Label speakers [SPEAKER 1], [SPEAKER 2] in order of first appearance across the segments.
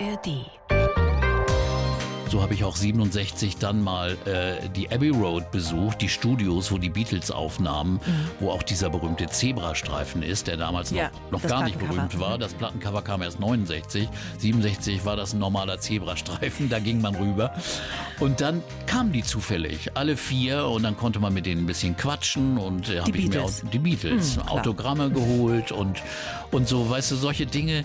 [SPEAKER 1] ARD.
[SPEAKER 2] So habe ich auch 67 dann mal äh, die Abbey Road besucht, die Studios, wo die Beatles aufnahmen, mhm. wo auch dieser berühmte Zebrastreifen ist, der damals ja, noch, noch gar nicht berühmt war. Das Plattencover kam erst 69, 67 war das ein normaler Zebrastreifen, da ging man rüber. Und dann kamen die zufällig, alle vier, und dann konnte man mit denen ein bisschen quatschen und äh, habe ich mir auch die Beatles mhm, Autogramme geholt und, und so, weißt du, solche Dinge,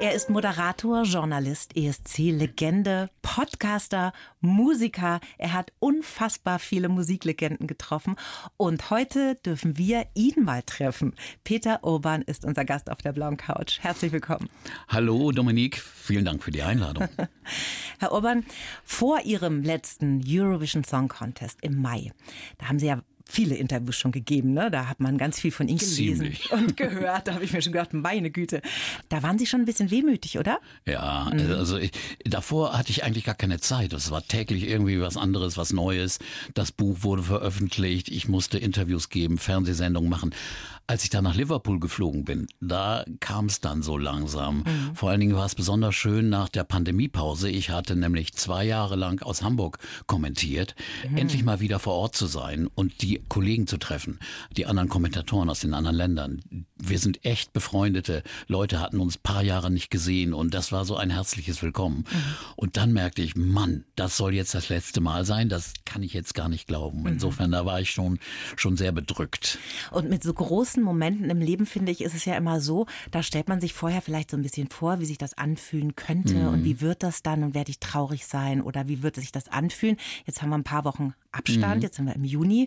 [SPEAKER 3] Er ist Moderator, Journalist, ESC-Legende, Podcaster, Musiker. Er hat unfassbar viele Musiklegenden getroffen. Und heute dürfen wir ihn mal treffen. Peter Urban ist unser Gast auf der blauen Couch. Herzlich willkommen.
[SPEAKER 2] Hallo Dominique, vielen Dank für die Einladung.
[SPEAKER 3] Herr Urban, vor Ihrem letzten Eurovision Song Contest im Mai, da haben Sie ja viele Interviews schon gegeben. Ne? Da hat man ganz viel von Ihnen gelesen
[SPEAKER 2] Ziemlich.
[SPEAKER 3] und gehört. Da habe ich mir schon gedacht, meine Güte. Da waren Sie schon ein bisschen wehmütig, oder?
[SPEAKER 2] Ja, mhm. also ich, davor hatte ich eigentlich gar keine Zeit. Es war täglich irgendwie was anderes, was Neues. Das Buch wurde veröffentlicht. Ich musste Interviews geben, Fernsehsendungen machen. Als ich da nach Liverpool geflogen bin, da kam es dann so langsam. Mhm. Vor allen Dingen war es besonders schön nach der Pandemiepause. Ich hatte nämlich zwei Jahre lang aus Hamburg kommentiert, mhm. endlich mal wieder vor Ort zu sein und die Kollegen zu treffen, die anderen Kommentatoren aus den anderen Ländern. Wir sind echt befreundete Leute, hatten uns paar Jahre nicht gesehen und das war so ein herzliches Willkommen. Mhm. Und dann merkte ich, Mann, das soll jetzt das letzte Mal sein. Das kann ich jetzt gar nicht glauben. Mhm. Insofern, da war ich schon, schon sehr bedrückt.
[SPEAKER 3] Und mit so großen großen Momenten im Leben, finde ich, ist es ja immer so, da stellt man sich vorher vielleicht so ein bisschen vor, wie sich das anfühlen könnte mhm. und wie wird das dann und werde ich traurig sein oder wie wird sich das anfühlen. Jetzt haben wir ein paar Wochen Abstand, mhm. jetzt sind wir im Juni.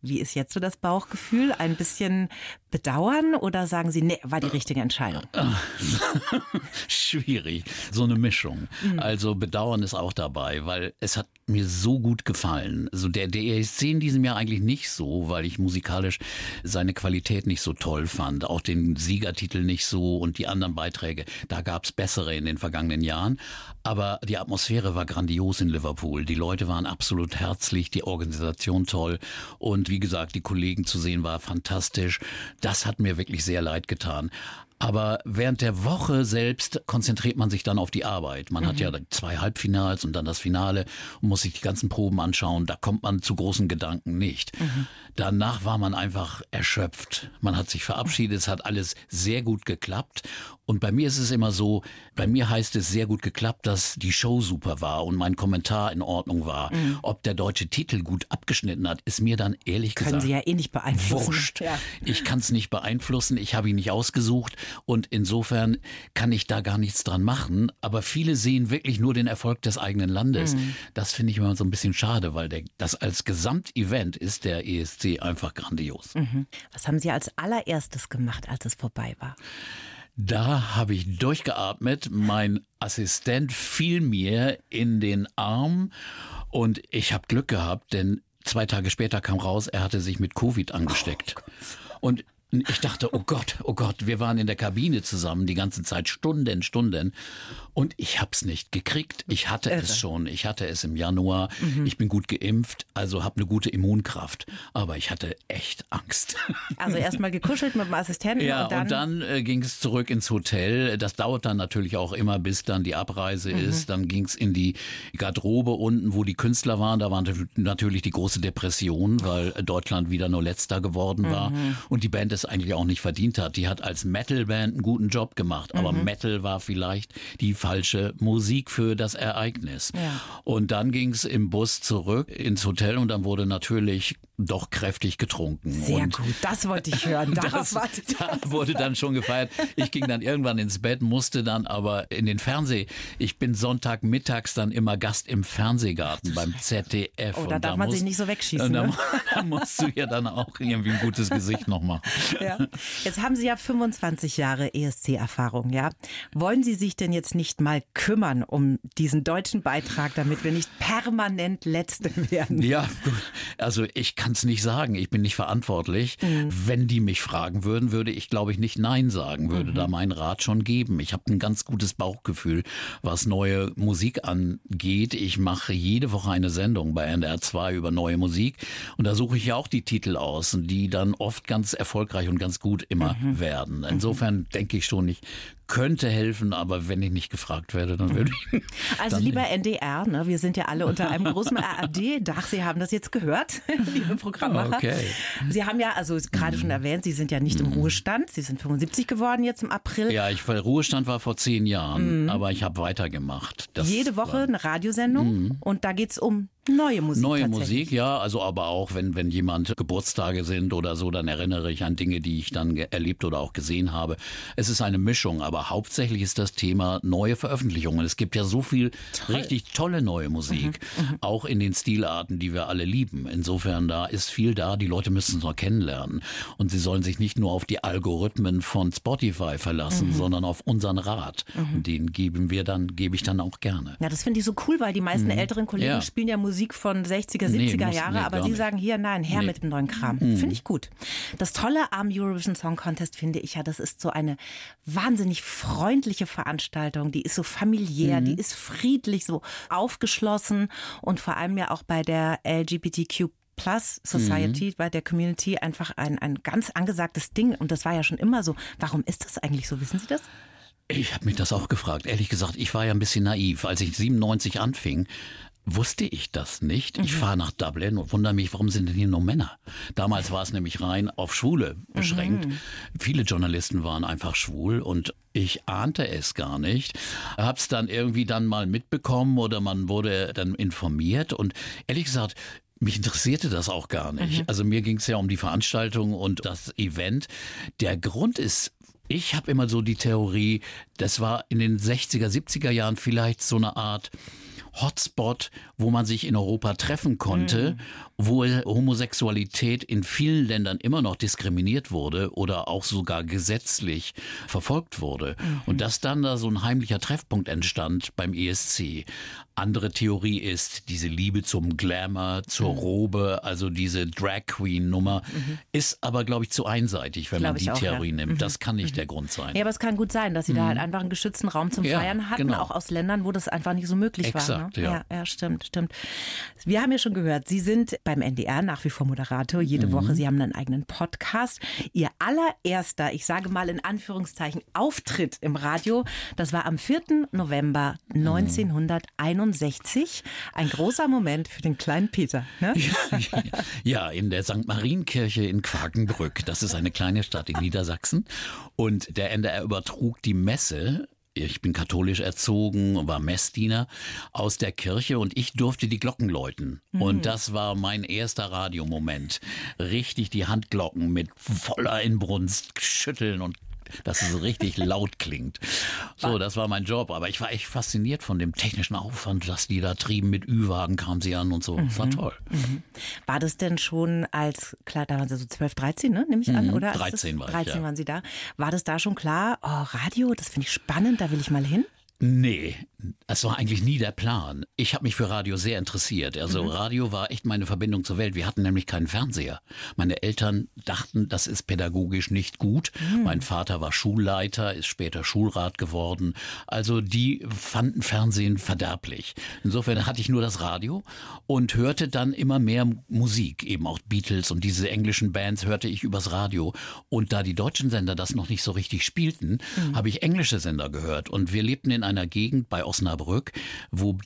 [SPEAKER 3] Wie ist jetzt so das Bauchgefühl? Ein bisschen bedauern oder sagen Sie, nee, war die richtige Entscheidung?
[SPEAKER 2] Schwierig, so eine Mischung. Mhm. Also bedauern ist auch dabei, weil es hat mir so gut gefallen. Also der, der ESC in diesem Jahr eigentlich nicht so, weil ich musikalisch seine Qualität nicht so toll fand. Auch den Siegertitel nicht so und die anderen Beiträge. Da gab's bessere in den vergangenen Jahren. Aber die Atmosphäre war grandios in Liverpool. Die Leute waren absolut herzlich, die Organisation toll. Und wie gesagt, die Kollegen zu sehen war fantastisch. Das hat mir wirklich sehr leid getan. Aber während der Woche selbst konzentriert man sich dann auf die Arbeit. Man mhm. hat ja mhm. zwei Halbfinals und dann das Finale und muss sich die ganzen Proben anschauen. Da kommt man zu großen Gedanken nicht. Mhm. Danach war man einfach erschöpft. Man hat sich verabschiedet. Es hat alles sehr gut geklappt. Und bei mir ist es immer so, bei mir heißt es sehr gut geklappt, dass die Show super war und mein Kommentar in Ordnung war. Mhm. Ob der deutsche Titel gut abgeschnitten hat, ist mir dann ehrlich
[SPEAKER 3] Können
[SPEAKER 2] gesagt.
[SPEAKER 3] Können Sie ja eh nicht beeinflussen.
[SPEAKER 2] Wurscht. Ja. Ich kann es nicht beeinflussen. Ich habe ihn nicht ausgesucht. Und insofern kann ich da gar nichts dran machen. Aber viele sehen wirklich nur den Erfolg des eigenen Landes. Mhm. Das finde ich immer so ein bisschen schade, weil der, das als Gesamtevent ist der ESC einfach grandios.
[SPEAKER 3] Mhm. Was haben Sie als allererstes gemacht, als es vorbei war?
[SPEAKER 2] Da habe ich durchgeatmet. Mein Assistent fiel mir in den Arm und ich habe Glück gehabt, denn zwei Tage später kam raus, er hatte sich mit Covid angesteckt. Oh und ich dachte, oh Gott, oh Gott, wir waren in der Kabine zusammen die ganze Zeit, Stunden, Stunden. Und ich hab's nicht gekriegt. Ich hatte Irre. es schon. Ich hatte es im Januar. Mhm. Ich bin gut geimpft, also habe eine gute Immunkraft. Aber ich hatte echt Angst.
[SPEAKER 3] Also erstmal gekuschelt mit dem Assistenten.
[SPEAKER 2] Ja,
[SPEAKER 3] und dann,
[SPEAKER 2] und dann äh, ging es zurück ins Hotel. Das dauert dann natürlich auch immer, bis dann die Abreise mhm. ist. Dann ging's in die Garderobe unten, wo die Künstler waren. Da war natürlich die große Depression, weil Deutschland wieder nur letzter geworden war. Mhm. Und die Band ist eigentlich auch nicht verdient hat. Die hat als Metalband einen guten Job gemacht, aber mhm. Metal war vielleicht die falsche Musik für das Ereignis. Ja. Und dann ging es im Bus zurück ins Hotel und dann wurde natürlich doch kräftig getrunken.
[SPEAKER 3] Sehr
[SPEAKER 2] und
[SPEAKER 3] gut, das wollte ich hören.
[SPEAKER 2] das, da wurde dann schon gefeiert. Ich ging dann irgendwann ins Bett, musste dann aber in den Fernseh. Ich bin Sonntagmittags dann immer Gast im Fernsehgarten beim ZDF.
[SPEAKER 3] Oh, da darf da man muss, sich nicht so wegschießen.
[SPEAKER 2] Da,
[SPEAKER 3] ne?
[SPEAKER 2] da musst du ja dann auch irgendwie ein gutes Gesicht noch machen.
[SPEAKER 3] Ja. Jetzt haben Sie ja 25 Jahre ESC-Erfahrung, ja. Wollen Sie sich denn jetzt nicht mal kümmern um diesen deutschen Beitrag, damit wir nicht permanent Letzte werden?
[SPEAKER 2] Ja, also ich kann es nicht sagen. Ich bin nicht verantwortlich. Mhm. Wenn die mich fragen würden, würde ich, glaube ich, nicht Nein sagen, würde mhm. da meinen Rat schon geben. Ich habe ein ganz gutes Bauchgefühl, was neue Musik angeht. Ich mache jede Woche eine Sendung bei NDR 2 über neue Musik und da suche ich ja auch die Titel aus, die dann oft ganz erfolgreich und ganz gut immer mhm. werden. Mhm. Insofern denke ich schon, ich könnte helfen, aber wenn ich nicht gefragt werde, dann würde ich.
[SPEAKER 3] Also lieber NDR, ne? wir sind ja alle unter einem großen ARD-Dach. Sie haben das jetzt gehört, liebe Programmmacher. Okay. Sie haben ja, also gerade schon erwähnt, Sie sind ja nicht im mhm. Ruhestand. Sie sind 75 geworden jetzt im April.
[SPEAKER 2] Ja, ich Ruhestand war vor zehn Jahren, mhm. aber ich habe weitergemacht.
[SPEAKER 3] Das Jede Woche eine Radiosendung mhm. und da geht es um Neue Musik.
[SPEAKER 2] Neue Musik, ja. Also aber auch, wenn, wenn jemand Geburtstage sind oder so, dann erinnere ich an Dinge, die ich dann erlebt oder auch gesehen habe. Es ist eine Mischung, aber hauptsächlich ist das Thema neue Veröffentlichungen. Es gibt ja so viel Toll. richtig tolle neue Musik, mhm, mhm. auch in den Stilarten, die wir alle lieben. Insofern, da ist viel da. Die Leute müssen es noch kennenlernen. Und sie sollen sich nicht nur auf die Algorithmen von Spotify verlassen, mhm. sondern auf unseren Rat. Mhm. Und den geben wir dann, gebe ich dann auch gerne.
[SPEAKER 3] Ja, das finde ich so cool, weil die meisten mhm. älteren Kollegen ja. spielen ja Musik von 60er, 70er nee, Jahre, nee, aber Sie nicht. sagen hier, nein, her nee. mit dem neuen Kram. Finde ich gut. Das Tolle am Eurovision Song Contest finde ich ja, das ist so eine wahnsinnig freundliche Veranstaltung. Die ist so familiär, mhm. die ist friedlich, so aufgeschlossen und vor allem ja auch bei der LGBTQ Plus Society, mhm. bei der Community einfach ein, ein ganz angesagtes Ding. Und das war ja schon immer so. Warum ist das eigentlich so? Wissen Sie das?
[SPEAKER 2] Ich habe mich das auch gefragt. Ehrlich gesagt, ich war ja ein bisschen naiv. Als ich 97 anfing, wusste ich das nicht. Ich mhm. fahre nach Dublin und wundere mich, warum sind denn hier nur Männer? Damals war es nämlich rein auf Schwule beschränkt. Mhm. Viele Journalisten waren einfach schwul und ich ahnte es gar nicht. Hab's dann irgendwie dann mal mitbekommen oder man wurde dann informiert und ehrlich gesagt, mich interessierte das auch gar nicht. Mhm. Also mir ging es ja um die Veranstaltung und das Event. Der Grund ist ich habe immer so die Theorie, das war in den 60er, 70er Jahren vielleicht so eine Art Hotspot, wo man sich in Europa treffen konnte, mhm. wo Homosexualität in vielen Ländern immer noch diskriminiert wurde oder auch sogar gesetzlich verfolgt wurde. Mhm. Und dass dann da so ein heimlicher Treffpunkt entstand beim ESC. Andere Theorie ist diese Liebe zum Glamour, zur mhm. Robe, also diese Drag Queen Nummer, mhm. ist aber, glaube ich, zu einseitig, wenn glaub man die auch, Theorie ja. nimmt. Mhm. Das kann nicht mhm. der Grund sein.
[SPEAKER 3] Ja, aber es kann gut sein, dass sie da halt einfach einen geschützten Raum zum ja, Feiern hatten, genau. auch aus Ländern, wo das einfach nicht so möglich Exakt, war. Ne? Ja. ja. ja, stimmt, stimmt. Wir haben ja schon gehört, Sie sind beim NDR nach wie vor Moderator jede mhm. Woche. Sie haben einen eigenen Podcast. Ihr allererster, ich sage mal in Anführungszeichen, Auftritt im Radio, das war am 4. November 1991. 61. Ein großer Moment für den kleinen Peter. Ne?
[SPEAKER 2] Ja, in der St. Marienkirche in Quakenbrück. Das ist eine kleine Stadt in Niedersachsen. Und der NDR übertrug die Messe ich bin katholisch erzogen, war Messdiener aus der Kirche und ich durfte die Glocken läuten. Mhm. Und das war mein erster Radiomoment. Richtig die Handglocken mit voller Inbrunst schütteln und dass es richtig laut klingt. So, das war mein Job. Aber ich war echt fasziniert von dem technischen Aufwand, dass die da trieben. Mit Ü-Wagen kamen sie an und so. Das war mhm. toll. Mhm.
[SPEAKER 3] War das denn schon als, klar, da waren sie so 12, 13, ne, nehme ich an, mhm. oder?
[SPEAKER 2] 13 war ich,
[SPEAKER 3] 13 ja. waren sie da. War das da schon klar, oh, Radio, das finde ich spannend, da will ich mal hin?
[SPEAKER 2] Nee, es war eigentlich nie der Plan. Ich habe mich für Radio sehr interessiert. Also mhm. Radio war echt meine Verbindung zur Welt. Wir hatten nämlich keinen Fernseher. Meine Eltern dachten, das ist pädagogisch nicht gut. Mhm. Mein Vater war Schulleiter, ist später Schulrat geworden. Also die fanden Fernsehen verderblich. Insofern hatte ich nur das Radio und hörte dann immer mehr Musik, eben auch Beatles und diese englischen Bands hörte ich übers Radio. Und da die deutschen Sender das noch nicht so richtig spielten, mhm. habe ich englische Sender gehört. Und wir lebten in einer Gegend bei Osnabrück, wo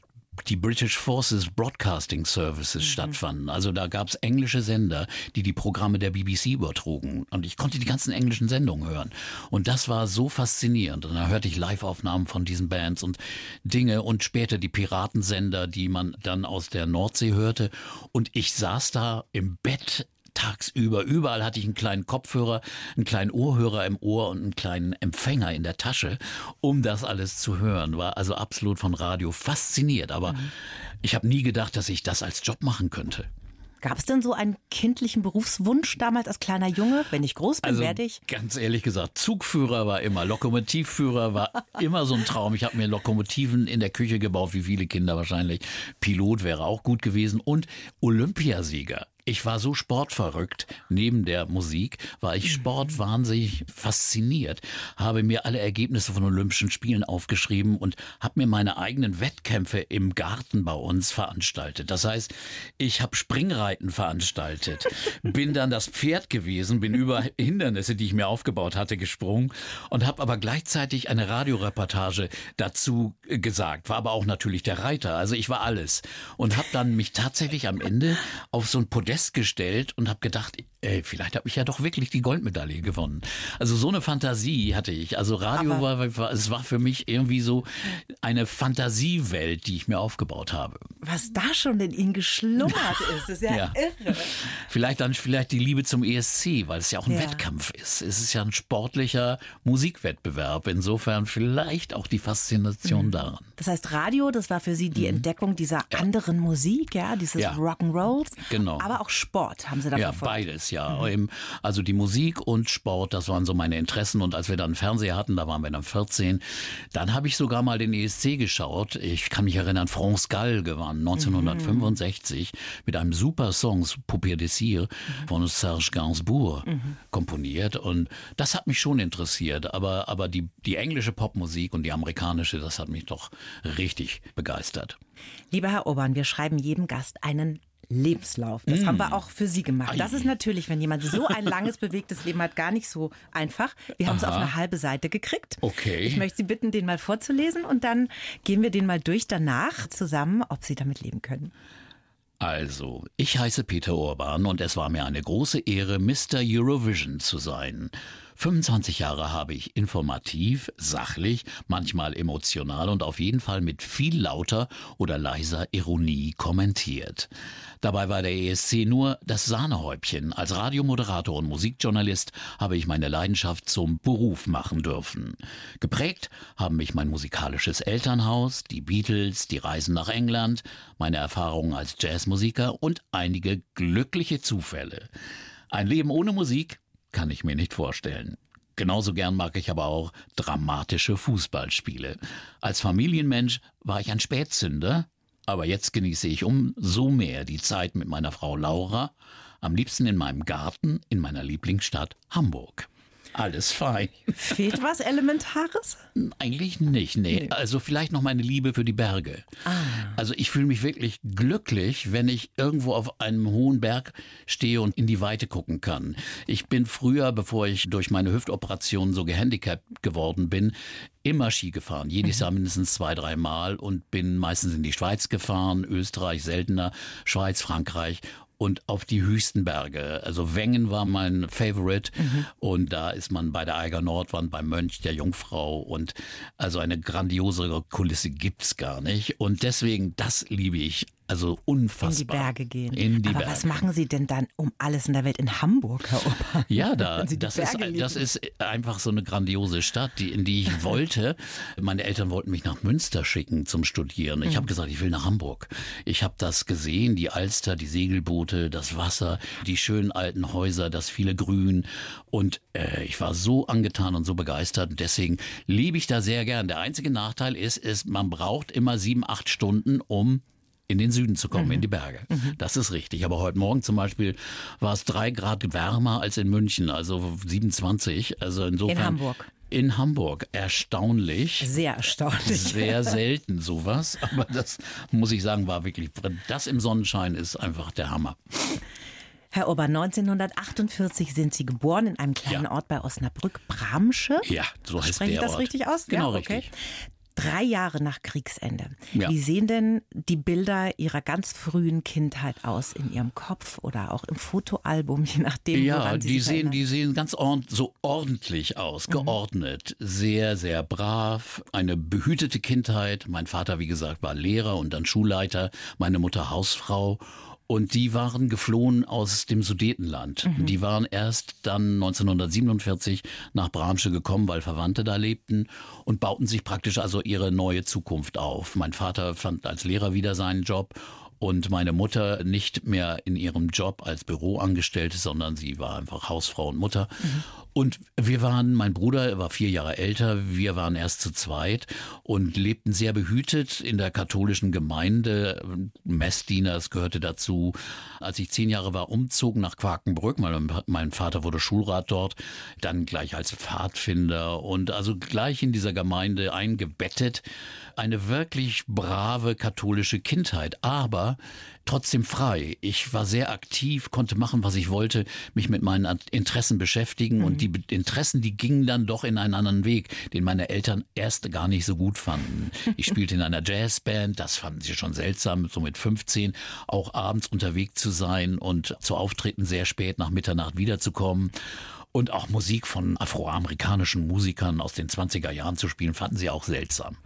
[SPEAKER 2] die British Forces Broadcasting Services mhm. stattfanden. Also da gab es englische Sender, die die Programme der BBC übertrugen. Und ich konnte die ganzen englischen Sendungen hören. Und das war so faszinierend. Und da hörte ich Live-Aufnahmen von diesen Bands und Dinge und später die Piratensender, die man dann aus der Nordsee hörte. Und ich saß da im Bett tagsüber. Überall hatte ich einen kleinen Kopfhörer, einen kleinen Ohrhörer im Ohr und einen kleinen Empfänger in der Tasche, um das alles zu hören. War also absolut von Radio fasziniert. Aber mhm. ich habe nie gedacht, dass ich das als Job machen könnte.
[SPEAKER 3] Gab es denn so einen kindlichen Berufswunsch damals als kleiner Junge? Wenn ich groß bin,
[SPEAKER 2] Also
[SPEAKER 3] werde ich.
[SPEAKER 2] ganz ehrlich gesagt, Zugführer war immer, Lokomotivführer war immer so ein Traum. Ich habe mir Lokomotiven in der Küche gebaut, wie viele Kinder wahrscheinlich. Pilot wäre auch gut gewesen und Olympiasieger. Ich war so sportverrückt. Neben der Musik war ich sportwahnsinnig fasziniert. Habe mir alle Ergebnisse von Olympischen Spielen aufgeschrieben und habe mir meine eigenen Wettkämpfe im Garten bei uns veranstaltet. Das heißt, ich habe Springreiten veranstaltet, bin dann das Pferd gewesen, bin über Hindernisse, die ich mir aufgebaut hatte, gesprungen und habe aber gleichzeitig eine Radioreportage dazu gesagt. War aber auch natürlich der Reiter. Also ich war alles und habe dann mich tatsächlich am Ende auf so ein Podest gestellt und habe gedacht, ey, vielleicht habe ich ja doch wirklich die Goldmedaille gewonnen. Also so eine Fantasie hatte ich. Also Radio
[SPEAKER 3] Aber-
[SPEAKER 2] war, es war für mich irgendwie so eine Fantasiewelt, die ich mir aufgebaut habe.
[SPEAKER 3] Was da schon in Ihnen geschlummert ist, ist ja,
[SPEAKER 2] Ja.
[SPEAKER 3] irre.
[SPEAKER 2] Vielleicht dann vielleicht die Liebe zum ESC, weil es ja auch ein
[SPEAKER 3] Ja.
[SPEAKER 2] Wettkampf ist. Es ist ja ein sportlicher Musikwettbewerb. Insofern vielleicht auch die Faszination
[SPEAKER 3] Mhm.
[SPEAKER 2] daran.
[SPEAKER 3] Das heißt, Radio, das war für Sie die Entdeckung dieser anderen Musik, ja, dieses
[SPEAKER 2] Mhm. Ja.
[SPEAKER 3] Rock'n'Rolls.
[SPEAKER 2] Genau.
[SPEAKER 3] Aber auch Sport haben Sie da
[SPEAKER 2] Ja,
[SPEAKER 3] verfolgt.
[SPEAKER 2] beides, ja. Eben, Also die Musik und Sport, das waren so meine Interessen. Und als wir dann Fernseher hatten, da waren wir dann 14, dann habe ich sogar mal den ESC geschaut. Ich kann mich erinnern, France Gall gewann 1965 mit einem super Song, Poupée de Cire, von Serge Gainsbourg komponiert. Und das hat mich schon interessiert. Aber, aber die, die englische Popmusik und die amerikanische, das hat mich doch richtig begeistert.
[SPEAKER 3] Lieber Herr Obern, wir schreiben jedem Gast einen Lebenslauf. Das haben wir auch für Sie gemacht. Das ist natürlich, wenn jemand so ein langes, bewegtes Leben hat, gar nicht so einfach. Wir haben es auf eine halbe Seite gekriegt.
[SPEAKER 2] Okay.
[SPEAKER 3] Ich möchte Sie bitten, den mal vorzulesen und dann gehen wir den mal durch danach zusammen, ob Sie damit leben können.
[SPEAKER 2] Also, ich heiße Peter Urban und es war mir eine große Ehre, Mr. Eurovision zu sein. 25 Jahre habe ich informativ, sachlich, manchmal emotional und auf jeden Fall mit viel lauter oder leiser Ironie kommentiert. Dabei war der ESC nur das Sahnehäubchen. Als Radiomoderator und Musikjournalist habe ich meine Leidenschaft zum Beruf machen dürfen. Geprägt haben mich mein musikalisches Elternhaus, die Beatles, die Reisen nach England, meine Erfahrungen als Jazzmusiker und einige glückliche Zufälle. Ein Leben ohne Musik kann ich mir nicht vorstellen. Genauso gern mag ich aber auch dramatische Fußballspiele. Als Familienmensch war ich ein Spätzünder, aber jetzt genieße ich umso mehr die Zeit mit meiner Frau Laura, am liebsten in meinem Garten in meiner Lieblingsstadt Hamburg. Alles fein.
[SPEAKER 3] Fehlt was Elementares?
[SPEAKER 2] Eigentlich nicht, nee. Also vielleicht noch meine Liebe für die Berge. Also ich fühle mich wirklich glücklich, wenn ich irgendwo auf einem hohen Berg stehe und in die Weite gucken kann. Ich bin früher, bevor ich durch meine Hüftoperation so gehandicapt geworden bin, immer Ski gefahren. Jedes Jahr mindestens zwei, drei Mal und bin meistens in die Schweiz gefahren, Österreich seltener, Schweiz, Frankreich und auf die höchsten Berge. Also Wengen war mein Favorite. Und da ist man bei der Eiger Nordwand, beim Mönch der Jungfrau. Und also eine grandiosere Kulisse gibt's gar nicht. Und deswegen das liebe ich also
[SPEAKER 3] In
[SPEAKER 2] unfassbar.
[SPEAKER 3] die Berge gehen.
[SPEAKER 2] In die
[SPEAKER 3] Aber
[SPEAKER 2] Berge.
[SPEAKER 3] was machen Sie denn dann um alles in der Welt in Hamburg, Herr Obern?
[SPEAKER 2] Ja, da, das, ist,
[SPEAKER 3] lieben.
[SPEAKER 2] das ist einfach so eine grandiose Stadt, die, in die ich wollte. Meine Eltern wollten mich nach Münster schicken zum Studieren. Ich habe gesagt, ich will nach Hamburg. Ich habe das gesehen, die Alster, die Segelboote, das Wasser, die schönen alten Häuser, das viele Grün. Und äh, ich war so angetan und so begeistert. Und deswegen liebe ich da sehr gern. Der einzige Nachteil ist, ist, man braucht immer sieben, acht Stunden, um in den Süden zu kommen,
[SPEAKER 3] Mhm.
[SPEAKER 2] in die Berge. Das ist richtig. Aber heute Morgen zum Beispiel war es drei Grad wärmer als in München, also 27. Also insofern.
[SPEAKER 3] In Hamburg.
[SPEAKER 2] In Hamburg. Erstaunlich.
[SPEAKER 3] Sehr erstaunlich.
[SPEAKER 2] Sehr selten sowas, aber das muss ich sagen, war wirklich, das im Sonnenschein ist einfach der Hammer.
[SPEAKER 3] Herr Obern, 1948 sind Sie geboren in einem kleinen
[SPEAKER 2] Ja.
[SPEAKER 3] Ort bei Osnabrück, Bramsche.
[SPEAKER 2] Ja, so heißt
[SPEAKER 3] Spreche ich
[SPEAKER 2] der
[SPEAKER 3] das
[SPEAKER 2] Ort.
[SPEAKER 3] richtig aus?
[SPEAKER 2] Genau,
[SPEAKER 3] ja, okay.
[SPEAKER 2] richtig.
[SPEAKER 3] Drei Jahre nach Kriegsende.
[SPEAKER 2] Ja.
[SPEAKER 3] Wie sehen denn die Bilder Ihrer ganz frühen Kindheit aus in Ihrem Kopf oder auch im Fotoalbum, je nachdem,
[SPEAKER 2] Ja, die sehen,
[SPEAKER 3] erinnern?
[SPEAKER 2] die sehen ganz ordn so ordentlich aus, geordnet, sehr, sehr brav, eine behütete Kindheit. Mein Vater, wie gesagt, war Lehrer und dann Schulleiter, meine Mutter Hausfrau. Und die waren geflohen aus dem Sudetenland. Die waren erst dann 1947 nach Bramsche gekommen, weil Verwandte da lebten und bauten sich praktisch also ihre neue Zukunft auf. Mein Vater fand als Lehrer wieder seinen Job und meine Mutter nicht mehr in ihrem Job als Büroangestellte, sondern sie war einfach Hausfrau und Mutter. Mhm. Und wir waren, mein Bruder war vier Jahre älter, wir waren erst zu zweit und lebten sehr behütet in der katholischen Gemeinde. Messdiener, das gehörte dazu. Als ich zehn Jahre war, umzogen nach Quakenbrück. Mein, mein Vater wurde Schulrat dort, dann gleich als Pfadfinder und also gleich in dieser Gemeinde eingebettet. Eine wirklich brave katholische Kindheit, aber trotzdem frei. Ich war sehr aktiv, konnte machen, was ich wollte, mich mit meinen Interessen beschäftigen mhm. und die Interessen, die gingen dann doch in einen anderen Weg, den meine Eltern erst gar nicht so gut fanden. Ich spielte in einer Jazzband, das fanden sie schon seltsam, so mit 15, auch abends unterwegs zu sein und zu Auftritten sehr spät nach Mitternacht wiederzukommen und auch Musik von afroamerikanischen Musikern aus den 20er Jahren zu spielen, fanden sie auch seltsam.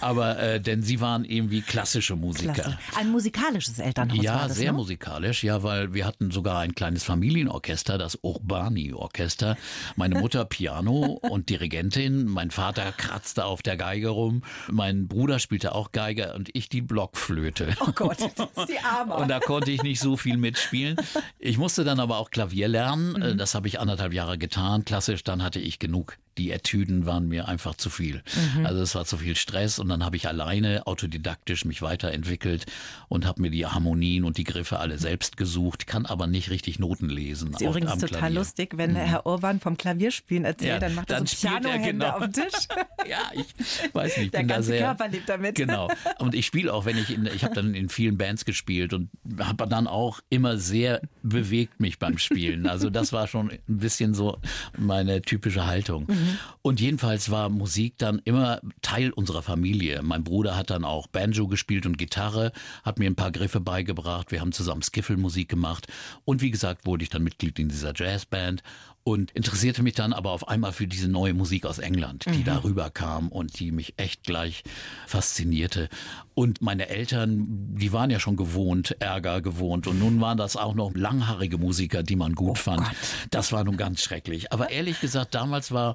[SPEAKER 2] Aber äh, denn sie waren irgendwie klassische Musiker. Klasse.
[SPEAKER 3] Ein musikalisches Elternhaus
[SPEAKER 2] ja,
[SPEAKER 3] war das,
[SPEAKER 2] sehr
[SPEAKER 3] ne?
[SPEAKER 2] musikalisch, ja, weil wir hatten sogar ein kleines Familienorchester, das Urbani-Orchester. Meine Mutter Piano und Dirigentin, mein Vater kratzte auf der Geige rum, mein Bruder spielte auch Geige und ich die Blockflöte.
[SPEAKER 3] Oh Gott, das ist die Arme.
[SPEAKER 2] Und da konnte ich nicht so viel mitspielen. Ich musste dann aber auch Klavier lernen. Mhm. Das habe ich anderthalb Jahre Jahre getan, klassisch, dann hatte ich genug die Etüden waren mir einfach zu viel. Mhm. Also es war zu viel Stress und dann habe ich alleine autodidaktisch mich weiterentwickelt und habe mir die Harmonien und die Griffe alle selbst gesucht, kann aber nicht richtig Noten lesen.
[SPEAKER 3] Das ist übrigens total Klavier. lustig, wenn mhm. Herr Urban vom Klavierspielen erzählt, ja, dann macht er dann so Pianohände genau. auf dem Tisch.
[SPEAKER 2] ja, ich weiß nicht, ich
[SPEAKER 3] Der
[SPEAKER 2] bin
[SPEAKER 3] ganze
[SPEAKER 2] da sehr,
[SPEAKER 3] Körper lebt damit.
[SPEAKER 2] Genau. Und ich spiele auch, wenn ich in, ich habe dann in vielen Bands gespielt und habe dann auch immer sehr bewegt mich beim Spielen. Also das war schon ein bisschen so meine typische Haltung. Mhm. Und jedenfalls war Musik dann immer Teil unserer Familie. Mein Bruder hat dann auch Banjo gespielt und Gitarre, hat mir ein paar Griffe beigebracht. Wir haben zusammen Skiffelmusik gemacht. Und wie gesagt, wurde ich dann Mitglied in dieser Jazzband und interessierte mich dann aber auf einmal für diese neue Musik aus England, die mhm. darüber kam und die mich echt gleich faszinierte. Und meine Eltern, die waren ja schon gewohnt, Ärger gewohnt. Und nun waren das auch noch langhaarige Musiker, die man gut oh fand. Gott. Das war nun ganz schrecklich. Aber ehrlich gesagt, damals war,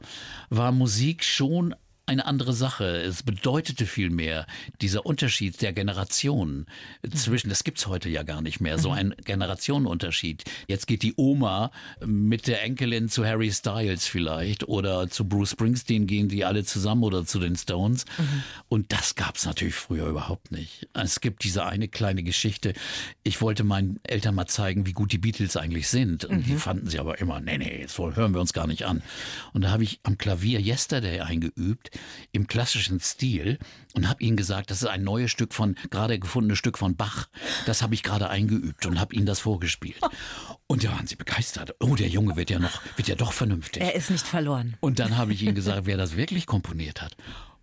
[SPEAKER 2] war Musik schon eine andere Sache. Es bedeutete viel mehr dieser Unterschied der Generationen zwischen, das gibt's heute ja gar nicht mehr, so mhm. ein Generationenunterschied. Jetzt geht die Oma mit der Enkelin zu Harry Styles vielleicht oder zu Bruce Springsteen gehen die alle zusammen oder zu den Stones. Mhm. Und das gab's natürlich früher überhaupt nicht. Es gibt diese eine kleine Geschichte. Ich wollte meinen Eltern mal zeigen, wie gut die Beatles eigentlich sind. Und mhm. die fanden sie aber immer, nee, nee, das hören wir uns gar nicht an. Und da habe ich am Klavier Yesterday eingeübt im klassischen Stil und habe ihnen gesagt, das ist ein neues Stück von, gerade gefundenes Stück von Bach. Das habe ich gerade eingeübt und habe ihnen das vorgespielt. Und da waren sie begeistert. Oh, der Junge wird ja noch, wird ja doch vernünftig.
[SPEAKER 3] Er ist nicht verloren.
[SPEAKER 2] Und dann habe ich ihnen gesagt, wer das wirklich komponiert hat.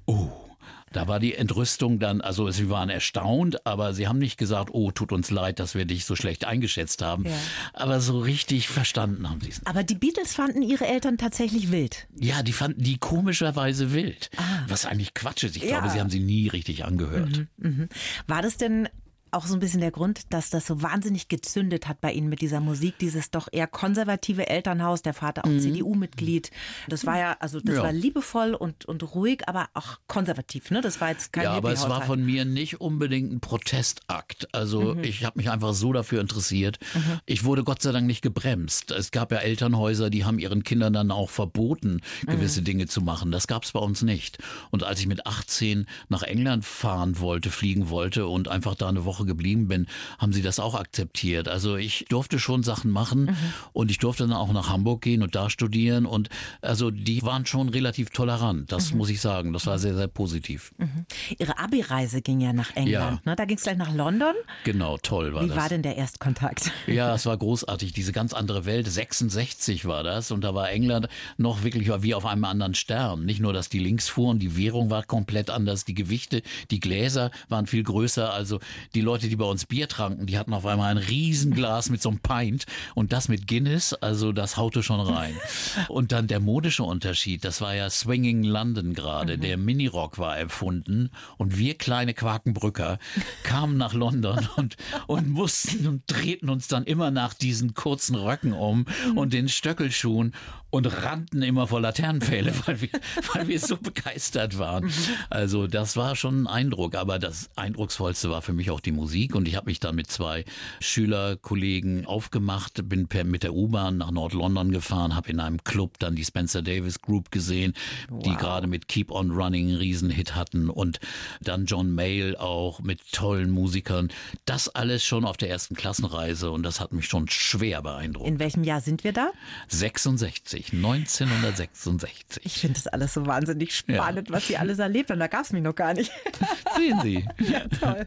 [SPEAKER 2] Oh, da war die Entrüstung dann, also sie waren erstaunt, aber sie haben nicht gesagt, oh, tut uns leid, dass wir dich so schlecht eingeschätzt haben. Ja. Aber so richtig verstanden haben sie es.
[SPEAKER 3] Aber die Beatles fanden ihre Eltern tatsächlich wild.
[SPEAKER 2] Ja, die fanden die komischerweise wild. Ah. Was eigentlich Quatsch ist. Ich ja. glaube, sie haben sie nie richtig angehört.
[SPEAKER 3] Mhm, mh. War das denn auch so ein bisschen der Grund, dass das so wahnsinnig gezündet hat bei Ihnen mit dieser Musik, dieses doch eher konservative Elternhaus, der Vater auch mhm. CDU-Mitglied. Das war ja, also das ja. war liebevoll und, und ruhig, aber auch konservativ, ne? Das war jetzt kein
[SPEAKER 2] Ja, aber es war von mir nicht unbedingt ein Protestakt. Also mhm. ich habe mich einfach so dafür interessiert. Mhm. Ich wurde Gott sei Dank nicht gebremst. Es gab ja Elternhäuser, die haben ihren Kindern dann auch verboten, gewisse mhm. Dinge zu machen. Das gab es bei uns nicht. Und als ich mit 18 nach England fahren wollte, fliegen wollte und einfach da eine Woche Woche geblieben bin, haben sie das auch akzeptiert. Also ich durfte schon Sachen machen mhm. und ich durfte dann auch nach Hamburg gehen und da studieren und also die waren schon relativ tolerant, das mhm. muss ich sagen. Das war sehr, sehr positiv.
[SPEAKER 3] Mhm. Ihre Abi-Reise ging ja nach England, ja. ne? Da ging es gleich nach London.
[SPEAKER 2] Genau, toll war
[SPEAKER 3] Wie
[SPEAKER 2] das.
[SPEAKER 3] Wie war denn der Erstkontakt?
[SPEAKER 2] Ja, es war großartig. Diese ganz andere Welt. 66 war das und da war England noch wirklich wie auf einem anderen Stern. Nicht nur, dass die links fuhren, die Währung war komplett anders, die Gewichte, die Gläser waren viel größer. Also die Leute, die bei uns Bier tranken, die hatten auf einmal ein Riesenglas mit so einem Pint und das mit Guinness, also das haute schon rein. Und dann der modische Unterschied, das war ja Swinging London gerade, mhm. der Minirock war erfunden und wir kleine Quakenbrücker kamen nach London und, und mussten und drehten uns dann immer nach diesen kurzen Röcken um mhm. und den Stöckelschuhen und rannten immer vor Laternenpfähle, weil wir, weil wir so begeistert waren. Also das war schon ein Eindruck, aber das Eindrucksvollste war für mich auch die Musik und ich habe mich dann mit zwei Schülerkollegen aufgemacht, bin per, mit der U-Bahn nach Nord-London gefahren, habe in einem Club dann die Spencer Davis Group gesehen, wow. die gerade mit Keep on Running einen Riesenhit hatten und dann John Mayle auch mit tollen Musikern. Das alles schon auf der ersten Klassenreise und das hat mich schon schwer beeindruckt.
[SPEAKER 3] In welchem Jahr sind wir da?
[SPEAKER 2] 66, 1966.
[SPEAKER 3] Ich finde das alles so wahnsinnig spannend, ja. was Sie alles erlebt haben. Da gab es mich noch gar nicht.
[SPEAKER 2] Sehen Sie.
[SPEAKER 3] Ja, toll.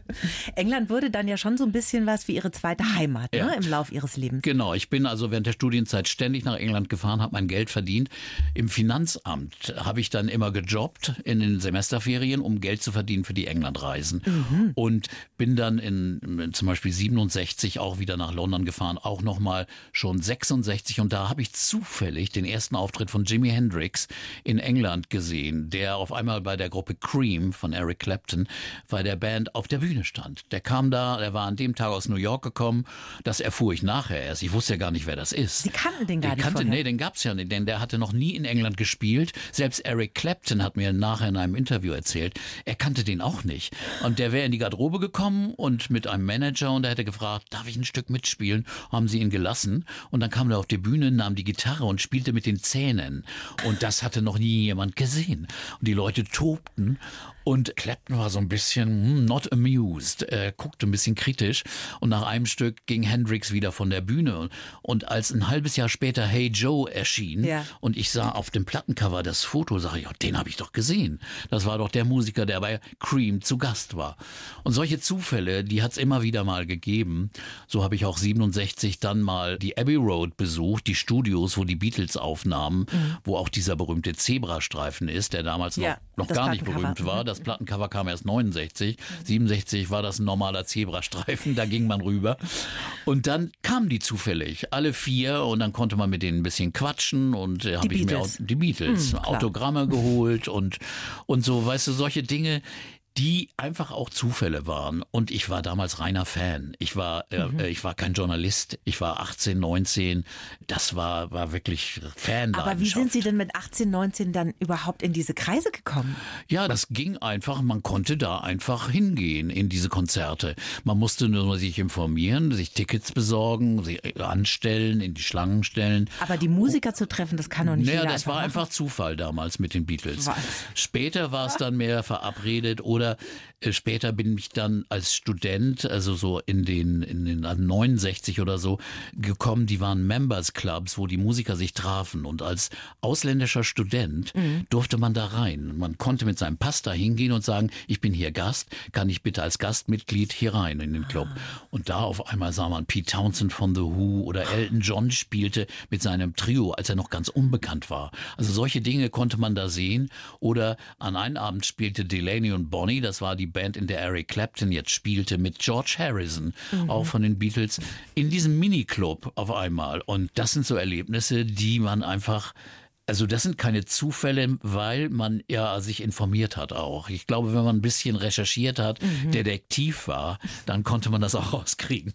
[SPEAKER 3] England wurde dann ja schon so ein bisschen was wie Ihre zweite Heimat ja. ne, im Lauf Ihres Lebens.
[SPEAKER 2] Genau, ich bin also während der Studienzeit ständig nach England gefahren, habe mein Geld verdient. Im Finanzamt habe ich dann immer gejobbt in den Semesterferien, um Geld zu verdienen für die Englandreisen. Mhm. Und bin dann in, in zum Beispiel 67 auch wieder nach London gefahren, auch nochmal schon 66 und da habe ich zufällig den ersten Auftritt von Jimi Hendrix in England gesehen, der auf einmal bei der Gruppe Cream von Eric Clapton bei der Band auf der Bühne stand. Der kam da, der war an dem Tag aus New York gekommen. Das erfuhr ich nachher erst. Ich wusste ja gar nicht, wer das ist.
[SPEAKER 3] Sie kannten den gar ich nicht kannte,
[SPEAKER 2] Nee, den gab's ja nicht, denn der hatte noch nie in England gespielt. Selbst Eric Clapton hat mir nachher in einem Interview erzählt, er kannte den auch nicht. Und der wäre in die Garderobe gekommen und mit einem Manager und er hätte gefragt, darf ich ein Stück mitspielen? Haben sie ihn gelassen und dann kam er auf die Bühne, nahm die Gitarre und spielte mit den Zähnen. Und das hatte noch nie jemand gesehen. Und die Leute tobten und Clapton war so ein bisschen hm, not amused, er guckte ein bisschen kritisch und nach einem Stück ging Hendrix wieder von der Bühne. Und als ein halbes Jahr später Hey Joe erschien ja. und ich sah auf dem Plattencover das Foto, sage ich, oh, den habe ich doch gesehen. Das war doch der Musiker, der bei Cream zu Gast war. Und solche Zufälle, die hat es immer wieder mal gegeben. So habe ich auch 67 dann mal die Abbey Road besucht, die Studios, wo die Beatles aufnahmen, mhm. wo auch dieser berühmte Zebrastreifen ist, der damals ja, noch, noch gar nicht berühmt war. Das Plattencover kam erst 69. 67 war das ein normaler Zebrastreifen, da ging man rüber. Und dann kamen die zufällig, alle vier, und dann konnte man mit denen ein bisschen quatschen und äh, habe ich mir auch die Beatles, hm, Autogramme geholt und, und so, weißt du, solche Dinge, die einfach auch Zufälle waren. Und ich war damals reiner Fan. Ich war, äh, mhm. äh, ich war kein Journalist. Ich war 18, 19. Das war, war wirklich Fan.
[SPEAKER 3] Aber wie sind Sie denn mit 18, 19 dann überhaupt in diese Kreise gekommen?
[SPEAKER 2] Ja, das ging einfach. Man konnte da einfach hingehen in diese Konzerte. Man musste nur sich informieren, sich Tickets besorgen, sich anstellen, in die Schlangen stellen.
[SPEAKER 3] Aber die Musiker zu treffen, das kann doch nicht
[SPEAKER 2] naja,
[SPEAKER 3] jeder
[SPEAKER 2] das war
[SPEAKER 3] machen.
[SPEAKER 2] einfach Zufall damals mit den Beatles. Was? Später war es dann mehr verabredet oder oder äh, später bin ich dann als Student, also so in den, in den 69 oder so, gekommen, die waren Members Clubs, wo die Musiker sich trafen. Und als ausländischer Student mhm. durfte man da rein. Man konnte mit seinem Pass da hingehen und sagen, ich bin hier Gast, kann ich bitte als Gastmitglied hier rein in den Club. Ah. Und da auf einmal sah man Pete Townsend von The Who oder Elton John spielte mit seinem Trio, als er noch ganz unbekannt war. Also solche Dinge konnte man da sehen. Oder an einem Abend spielte Delaney und Bonnie das war die Band, in der Eric Clapton jetzt spielte, mit George Harrison, mhm. auch von den Beatles, in diesem Miniclub auf einmal. Und das sind so Erlebnisse, die man einfach also das sind keine Zufälle, weil man ja sich informiert hat auch. Ich glaube, wenn man ein bisschen recherchiert hat, mhm. Detektiv war, dann konnte man das auch rauskriegen.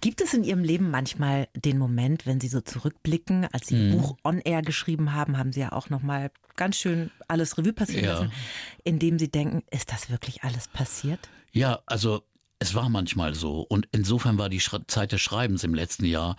[SPEAKER 3] Gibt es in Ihrem Leben manchmal den Moment, wenn Sie so zurückblicken, als Sie mhm. ein Buch on Air geschrieben haben, haben Sie ja auch noch mal ganz schön alles Revue passieren ja. lassen, in dem Sie denken, ist das wirklich alles passiert?
[SPEAKER 2] Ja, also es war manchmal so und insofern war die Zeit des Schreibens im letzten Jahr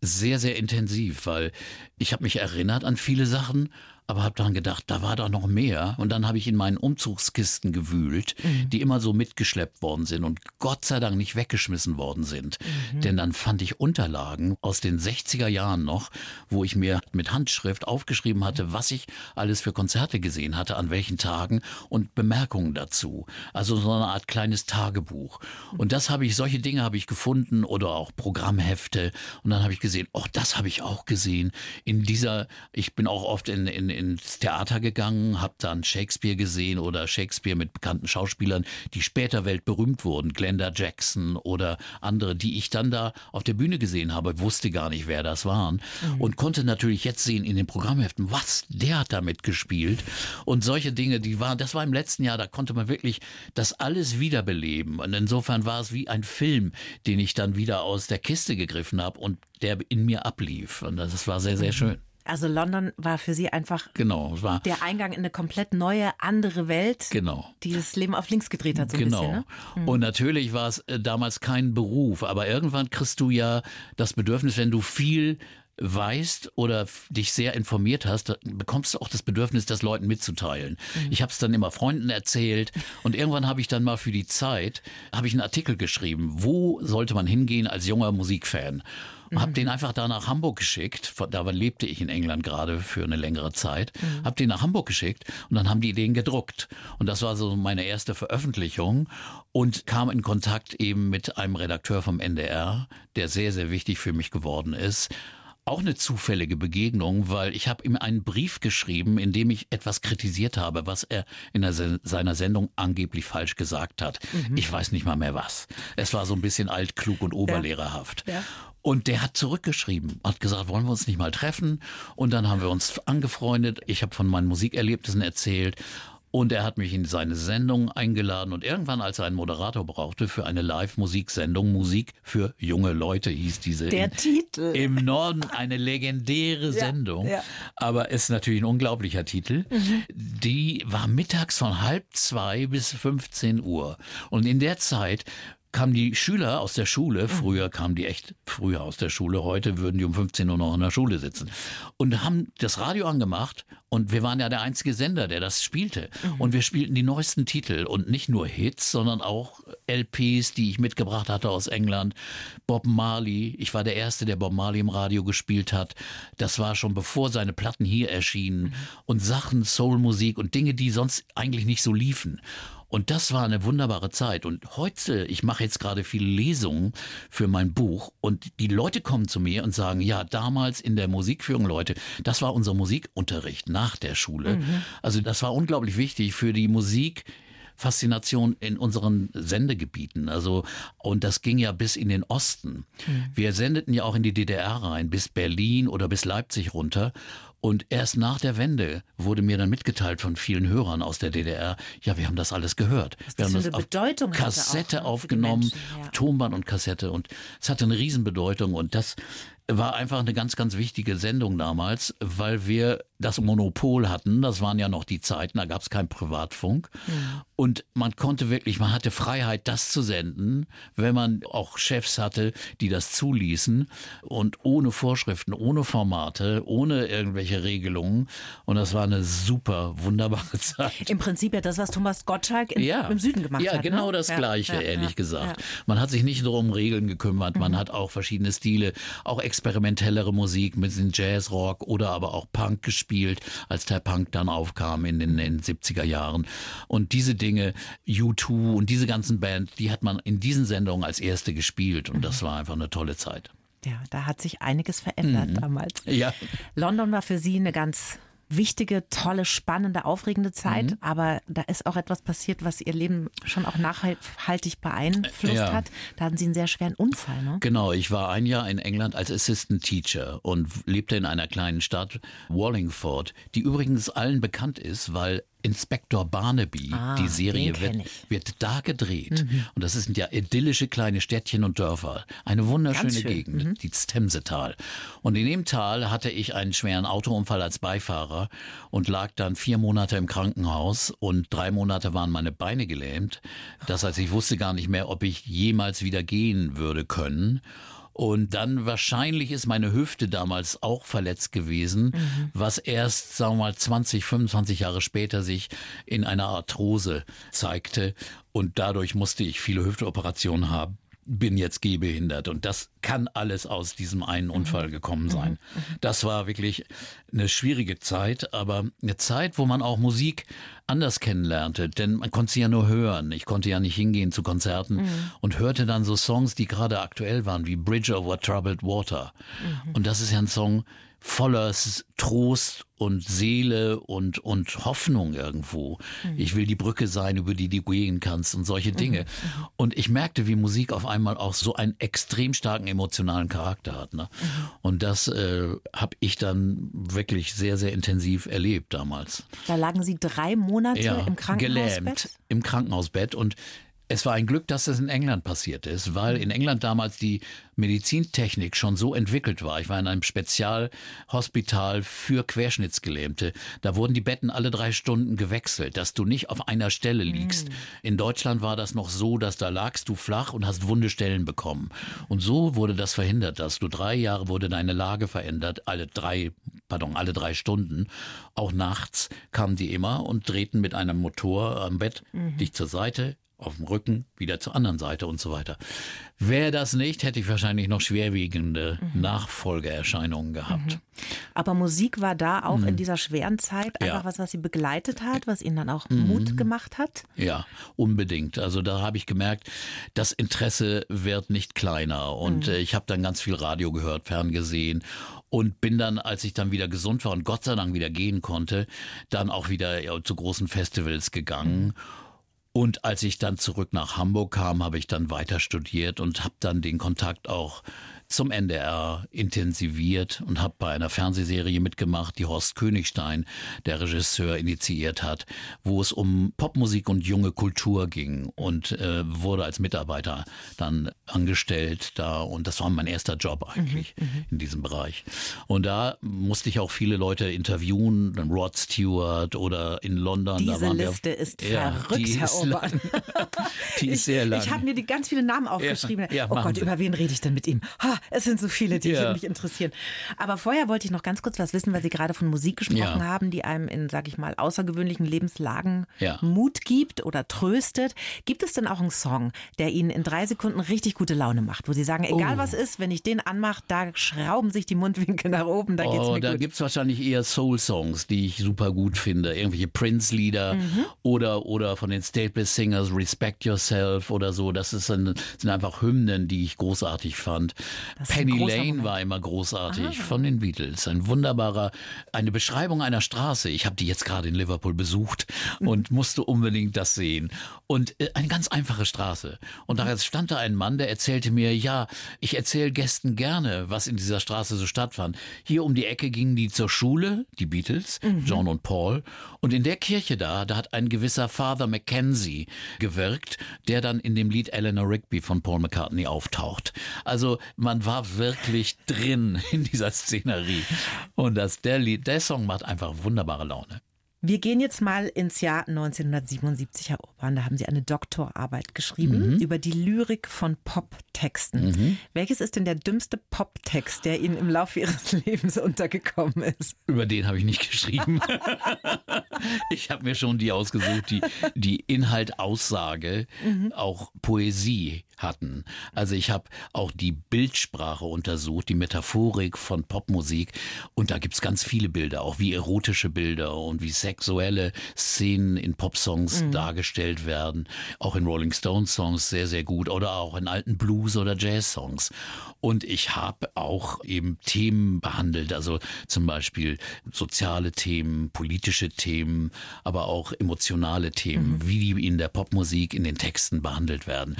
[SPEAKER 2] sehr, sehr intensiv, weil ich habe mich erinnert an viele Sachen, aber habe dann gedacht, da war doch noch mehr. Und dann habe ich in meinen Umzugskisten gewühlt, mhm. die immer so mitgeschleppt worden sind und Gott sei Dank nicht weggeschmissen worden sind. Mhm. Denn dann fand ich Unterlagen aus den 60er Jahren noch, wo ich mir mit Handschrift aufgeschrieben hatte, was ich alles für Konzerte gesehen hatte, an welchen Tagen und Bemerkungen dazu. Also so eine Art kleines Tagebuch. Und das habe ich, solche Dinge habe ich gefunden oder auch Programmhefte. Und dann habe ich gesehen, oh, das habe ich auch gesehen. In dieser, ich bin auch oft in, in ins Theater gegangen, habe dann Shakespeare gesehen oder Shakespeare mit bekannten Schauspielern, die später weltberühmt wurden, Glenda Jackson oder andere, die ich dann da auf der Bühne gesehen habe, wusste gar nicht, wer das waren mhm. und konnte natürlich jetzt sehen in den Programmheften, was der hat damit gespielt und solche Dinge, die waren, das war im letzten Jahr, da konnte man wirklich das alles wiederbeleben und insofern war es wie ein Film, den ich dann wieder aus der Kiste gegriffen habe und der in mir ablief und das war sehr sehr mhm. schön.
[SPEAKER 3] Also London war für Sie einfach
[SPEAKER 2] genau, war
[SPEAKER 3] der Eingang in eine komplett neue, andere Welt,
[SPEAKER 2] genau.
[SPEAKER 3] die das Leben auf links gedreht hat. So
[SPEAKER 2] genau.
[SPEAKER 3] Bisschen, ne?
[SPEAKER 2] mhm. Und natürlich war es äh, damals kein Beruf, aber irgendwann kriegst du ja das Bedürfnis, wenn du viel weißt oder dich sehr informiert hast, bekommst du auch das Bedürfnis, das Leuten mitzuteilen. Mhm. Ich habe es dann immer Freunden erzählt und irgendwann habe ich dann mal für die Zeit habe ich einen Artikel geschrieben, wo sollte man hingehen als junger Musikfan? Und habe mhm. den einfach da nach Hamburg geschickt. Da lebte ich in England gerade für eine längere Zeit. Mhm. Habe den nach Hamburg geschickt und dann haben die den gedruckt. Und das war so meine erste Veröffentlichung und kam in Kontakt eben mit einem Redakteur vom NDR, der sehr, sehr wichtig für mich geworden ist auch eine zufällige Begegnung, weil ich habe ihm einen Brief geschrieben, in dem ich etwas kritisiert habe, was er in der, seiner Sendung angeblich falsch gesagt hat. Mhm. Ich weiß nicht mal mehr was. Es war so ein bisschen altklug und oberlehrerhaft. Ja. Ja. Und der hat zurückgeschrieben, hat gesagt, wollen wir uns nicht mal treffen? Und dann haben wir uns angefreundet. Ich habe von meinen Musikerlebnissen erzählt. Und er hat mich in seine Sendung eingeladen und irgendwann, als er einen Moderator brauchte für eine Live-Musiksendung, Musik für junge Leute hieß diese.
[SPEAKER 3] Der
[SPEAKER 2] in,
[SPEAKER 3] Titel.
[SPEAKER 2] Im Norden eine legendäre Sendung. Ja, ja. Aber ist natürlich ein unglaublicher Titel. Mhm. Die war mittags von halb zwei bis 15 Uhr. Und in der Zeit kamen die Schüler aus der Schule, mhm. früher kamen die echt früher aus der Schule, heute würden die um 15 Uhr noch in der Schule sitzen und haben das Radio angemacht und wir waren ja der einzige Sender, der das spielte mhm. und wir spielten die neuesten Titel und nicht nur Hits, sondern auch LPs, die ich mitgebracht hatte aus England. Bob Marley, ich war der Erste, der Bob Marley im Radio gespielt hat. Das war schon bevor seine Platten hier erschienen mhm. und Sachen, Soulmusik und Dinge, die sonst eigentlich nicht so liefen. Und das war eine wunderbare Zeit. Und heute, ich mache jetzt gerade viele Lesungen für mein Buch und die Leute kommen zu mir und sagen, ja, damals in der Musikführung, Leute, das war unser Musikunterricht nach der Schule. Mhm. Also das war unglaublich wichtig für die Musik. Faszination in unseren Sendegebieten. Also, und das ging ja bis in den Osten. Mhm. Wir sendeten ja auch in die DDR rein, bis Berlin oder bis Leipzig runter. Und erst nach der Wende wurde mir dann mitgeteilt von vielen Hörern aus der DDR, ja, wir haben das alles gehört.
[SPEAKER 3] Was
[SPEAKER 2] wir haben
[SPEAKER 3] das auf
[SPEAKER 2] Bedeutung Kassette ne, aufgenommen, Menschen, ja. Tonband und Kassette und es hatte eine Riesenbedeutung und das war einfach eine ganz, ganz wichtige Sendung damals, weil wir das Monopol hatten. Das waren ja noch die Zeiten, da gab es keinen Privatfunk. Mhm. Und man konnte wirklich, man hatte Freiheit, das zu senden, wenn man auch Chefs hatte, die das zuließen und ohne Vorschriften, ohne Formate, ohne irgendwelche Regelungen. Und das war eine super, wunderbare Zeit.
[SPEAKER 3] Im Prinzip ja das, was Thomas Gottschalk in, ja. im Süden gemacht
[SPEAKER 2] ja,
[SPEAKER 3] hat.
[SPEAKER 2] Ja, genau ne? das Gleiche, ja, ehrlich gesagt. Man hat sich nicht nur um Regeln gekümmert, man mhm. hat auch verschiedene Stile, auch experimentellere Musik mit dem Jazzrock oder aber auch Punk gespielt, als der Punk dann aufkam in den, in den 70er Jahren. Und diese Dinge, U2 und diese ganzen Bands, die hat man in diesen Sendungen als erste gespielt und das war einfach eine tolle Zeit.
[SPEAKER 3] Ja, da hat sich einiges verändert mhm. damals.
[SPEAKER 2] Ja.
[SPEAKER 3] London war für Sie eine ganz wichtige, tolle, spannende, aufregende Zeit. Mhm. Aber da ist auch etwas passiert, was ihr Leben schon auch nachhaltig beeinflusst ja. hat. Da hatten Sie einen sehr schweren Unfall, ne?
[SPEAKER 2] Genau, ich war ein Jahr in England als Assistant Teacher und lebte in einer kleinen Stadt, Wallingford, die übrigens allen bekannt ist, weil Inspektor Barnaby, ah, die Serie wird, wird, da gedreht. Mhm. Und das sind ja idyllische kleine Städtchen und Dörfer. Eine wunderschöne Gegend, mhm. die Themsetal. Und in dem Tal hatte ich einen schweren Autounfall als Beifahrer und lag dann vier Monate im Krankenhaus und drei Monate waren meine Beine gelähmt. Das heißt, ich wusste gar nicht mehr, ob ich jemals wieder gehen würde können. Und dann wahrscheinlich ist meine Hüfte damals auch verletzt gewesen, mhm. was erst, sagen wir mal, 20, 25 Jahre später sich in einer Arthrose zeigte. Und dadurch musste ich viele Hüfteoperationen haben bin jetzt gehbehindert und das kann alles aus diesem einen mhm. Unfall gekommen mhm. sein. Mhm. Das war wirklich eine schwierige Zeit, aber eine Zeit, wo man auch Musik anders kennenlernte, denn man konnte sie ja nur hören. Ich konnte ja nicht hingehen zu Konzerten mhm. und hörte dann so Songs, die gerade aktuell waren, wie Bridge over Troubled Water. Mhm. Und das ist ja ein Song, voller Trost und Seele und, und Hoffnung irgendwo. Mhm. Ich will die Brücke sein, über die du gehen kannst und solche Dinge. Mhm. Und ich merkte, wie Musik auf einmal auch so einen extrem starken emotionalen Charakter hat. Ne? Mhm. Und das äh, habe ich dann wirklich sehr, sehr intensiv erlebt damals.
[SPEAKER 3] Da lagen Sie drei Monate
[SPEAKER 2] ja,
[SPEAKER 3] im Krankenhausbett?
[SPEAKER 2] Gelähmt im Krankenhausbett und Es war ein Glück, dass das in England passiert ist, weil in England damals die Medizintechnik schon so entwickelt war. Ich war in einem Spezialhospital für Querschnittsgelähmte. Da wurden die Betten alle drei Stunden gewechselt, dass du nicht auf einer Stelle liegst. Mm. In Deutschland war das noch so, dass da lagst du flach und hast wunde Stellen bekommen. Und so wurde das verhindert, dass du drei Jahre wurde deine Lage verändert, alle drei, pardon, alle drei Stunden. Auch nachts kamen die immer und drehten mit einem Motor am Bett mhm. dich zur Seite, auf dem Rücken, wieder zur anderen Seite und so weiter. Wäre das nicht, hätte ich wahrscheinlich noch schwerwiegende mhm. Nachfolgeerscheinungen gehabt. Mhm.
[SPEAKER 3] Aber Musik war da auch mhm. in dieser schweren Zeit einfach ja. was, was sie begleitet hat, was ihnen dann auch mhm. Mut gemacht hat?
[SPEAKER 2] Ja, unbedingt. Also da habe ich gemerkt, das Interesse wird nicht kleiner. Und mhm. äh, ich habe dann ganz viel Radio gehört, ferngesehen und bin dann, als ich dann wieder gesund war und Gott sei Dank wieder gehen konnte, dann auch wieder ja, zu großen Festivals gegangen. Mhm. Und als ich dann zurück nach Hamburg kam, habe ich dann weiter studiert und habe dann den Kontakt auch zum NDR intensiviert und habe bei einer Fernsehserie mitgemacht, die Horst Königstein, der Regisseur, initiiert hat, wo es um Popmusik und junge Kultur ging und äh, wurde als Mitarbeiter dann angestellt da und das war mein erster Job eigentlich mhm, mhm. in diesem Bereich. Und da musste ich auch viele Leute interviewen, Rod Stewart oder in London.
[SPEAKER 3] Diese da Liste wir, ist ja, verrückt, Herr Orban.
[SPEAKER 2] die ist sehr lang.
[SPEAKER 3] Ich, ich habe mir die ganz viele Namen aufgeschrieben. Ja, ja, oh Gott, Sie. über wen rede ich denn mit ihm? Ha, es sind so viele, die ja. mich interessieren. Aber vorher wollte ich noch ganz kurz was wissen, weil Sie gerade von Musik gesprochen ja. haben, die einem in, sag ich mal, außergewöhnlichen Lebenslagen ja. Mut gibt oder tröstet. Gibt es denn auch einen Song, der Ihnen in drei Sekunden richtig gute Laune macht, wo Sie sagen, egal oh. was ist, wenn ich den anmache, da schrauben sich die Mundwinkel nach oben, da geht's oh, mir
[SPEAKER 2] da
[SPEAKER 3] gut.
[SPEAKER 2] gibt es wahrscheinlich eher Soul-Songs, die ich super gut finde. Irgendwelche Prince-Lieder mhm. oder, oder von den Staple Singers Respect Yourself oder so. Das ist ein, sind einfach Hymnen, die ich großartig fand. Penny Lane Moment. war immer großartig Aha. von den Beatles. Ein wunderbarer, eine Beschreibung einer Straße. Ich habe die jetzt gerade in Liverpool besucht und musste unbedingt das sehen. Und äh, eine ganz einfache Straße. Und da stand da ein Mann, der erzählte mir, ja, ich erzähle Gästen gerne, was in dieser Straße so stattfand. Hier um die Ecke gingen die zur Schule, die Beatles, mhm. John und Paul. Und in der Kirche da, da hat ein gewisser Father Mackenzie gewirkt, der dann in dem Lied Eleanor Rigby von Paul McCartney auftaucht. Also man war wirklich drin in dieser Szenerie. Und das, der, Lied, der Song macht einfach wunderbare Laune.
[SPEAKER 3] Wir gehen jetzt mal ins Jahr 1977, Herr Urban. Da haben Sie eine Doktorarbeit geschrieben mhm. über die Lyrik von Poptexten. Mhm. Welches ist denn der dümmste Poptext, der Ihnen im Laufe Ihres Lebens untergekommen ist?
[SPEAKER 2] Über den habe ich nicht geschrieben. ich habe mir schon die ausgesucht, die, die Inhalt, Aussage, mhm. auch Poesie hatten. Also ich habe auch die Bildsprache untersucht, die Metaphorik von Popmusik. Und da gibt es ganz viele Bilder, auch wie erotische Bilder und wie sexuelle Szenen in Popsongs mhm. dargestellt werden. Auch in Rolling Stones Songs sehr, sehr gut oder auch in alten Blues- oder Jazz-Songs. Und ich habe auch eben Themen behandelt, also zum Beispiel soziale Themen, politische Themen, aber auch emotionale Themen, mhm. wie die in der Popmusik in den Texten behandelt werden.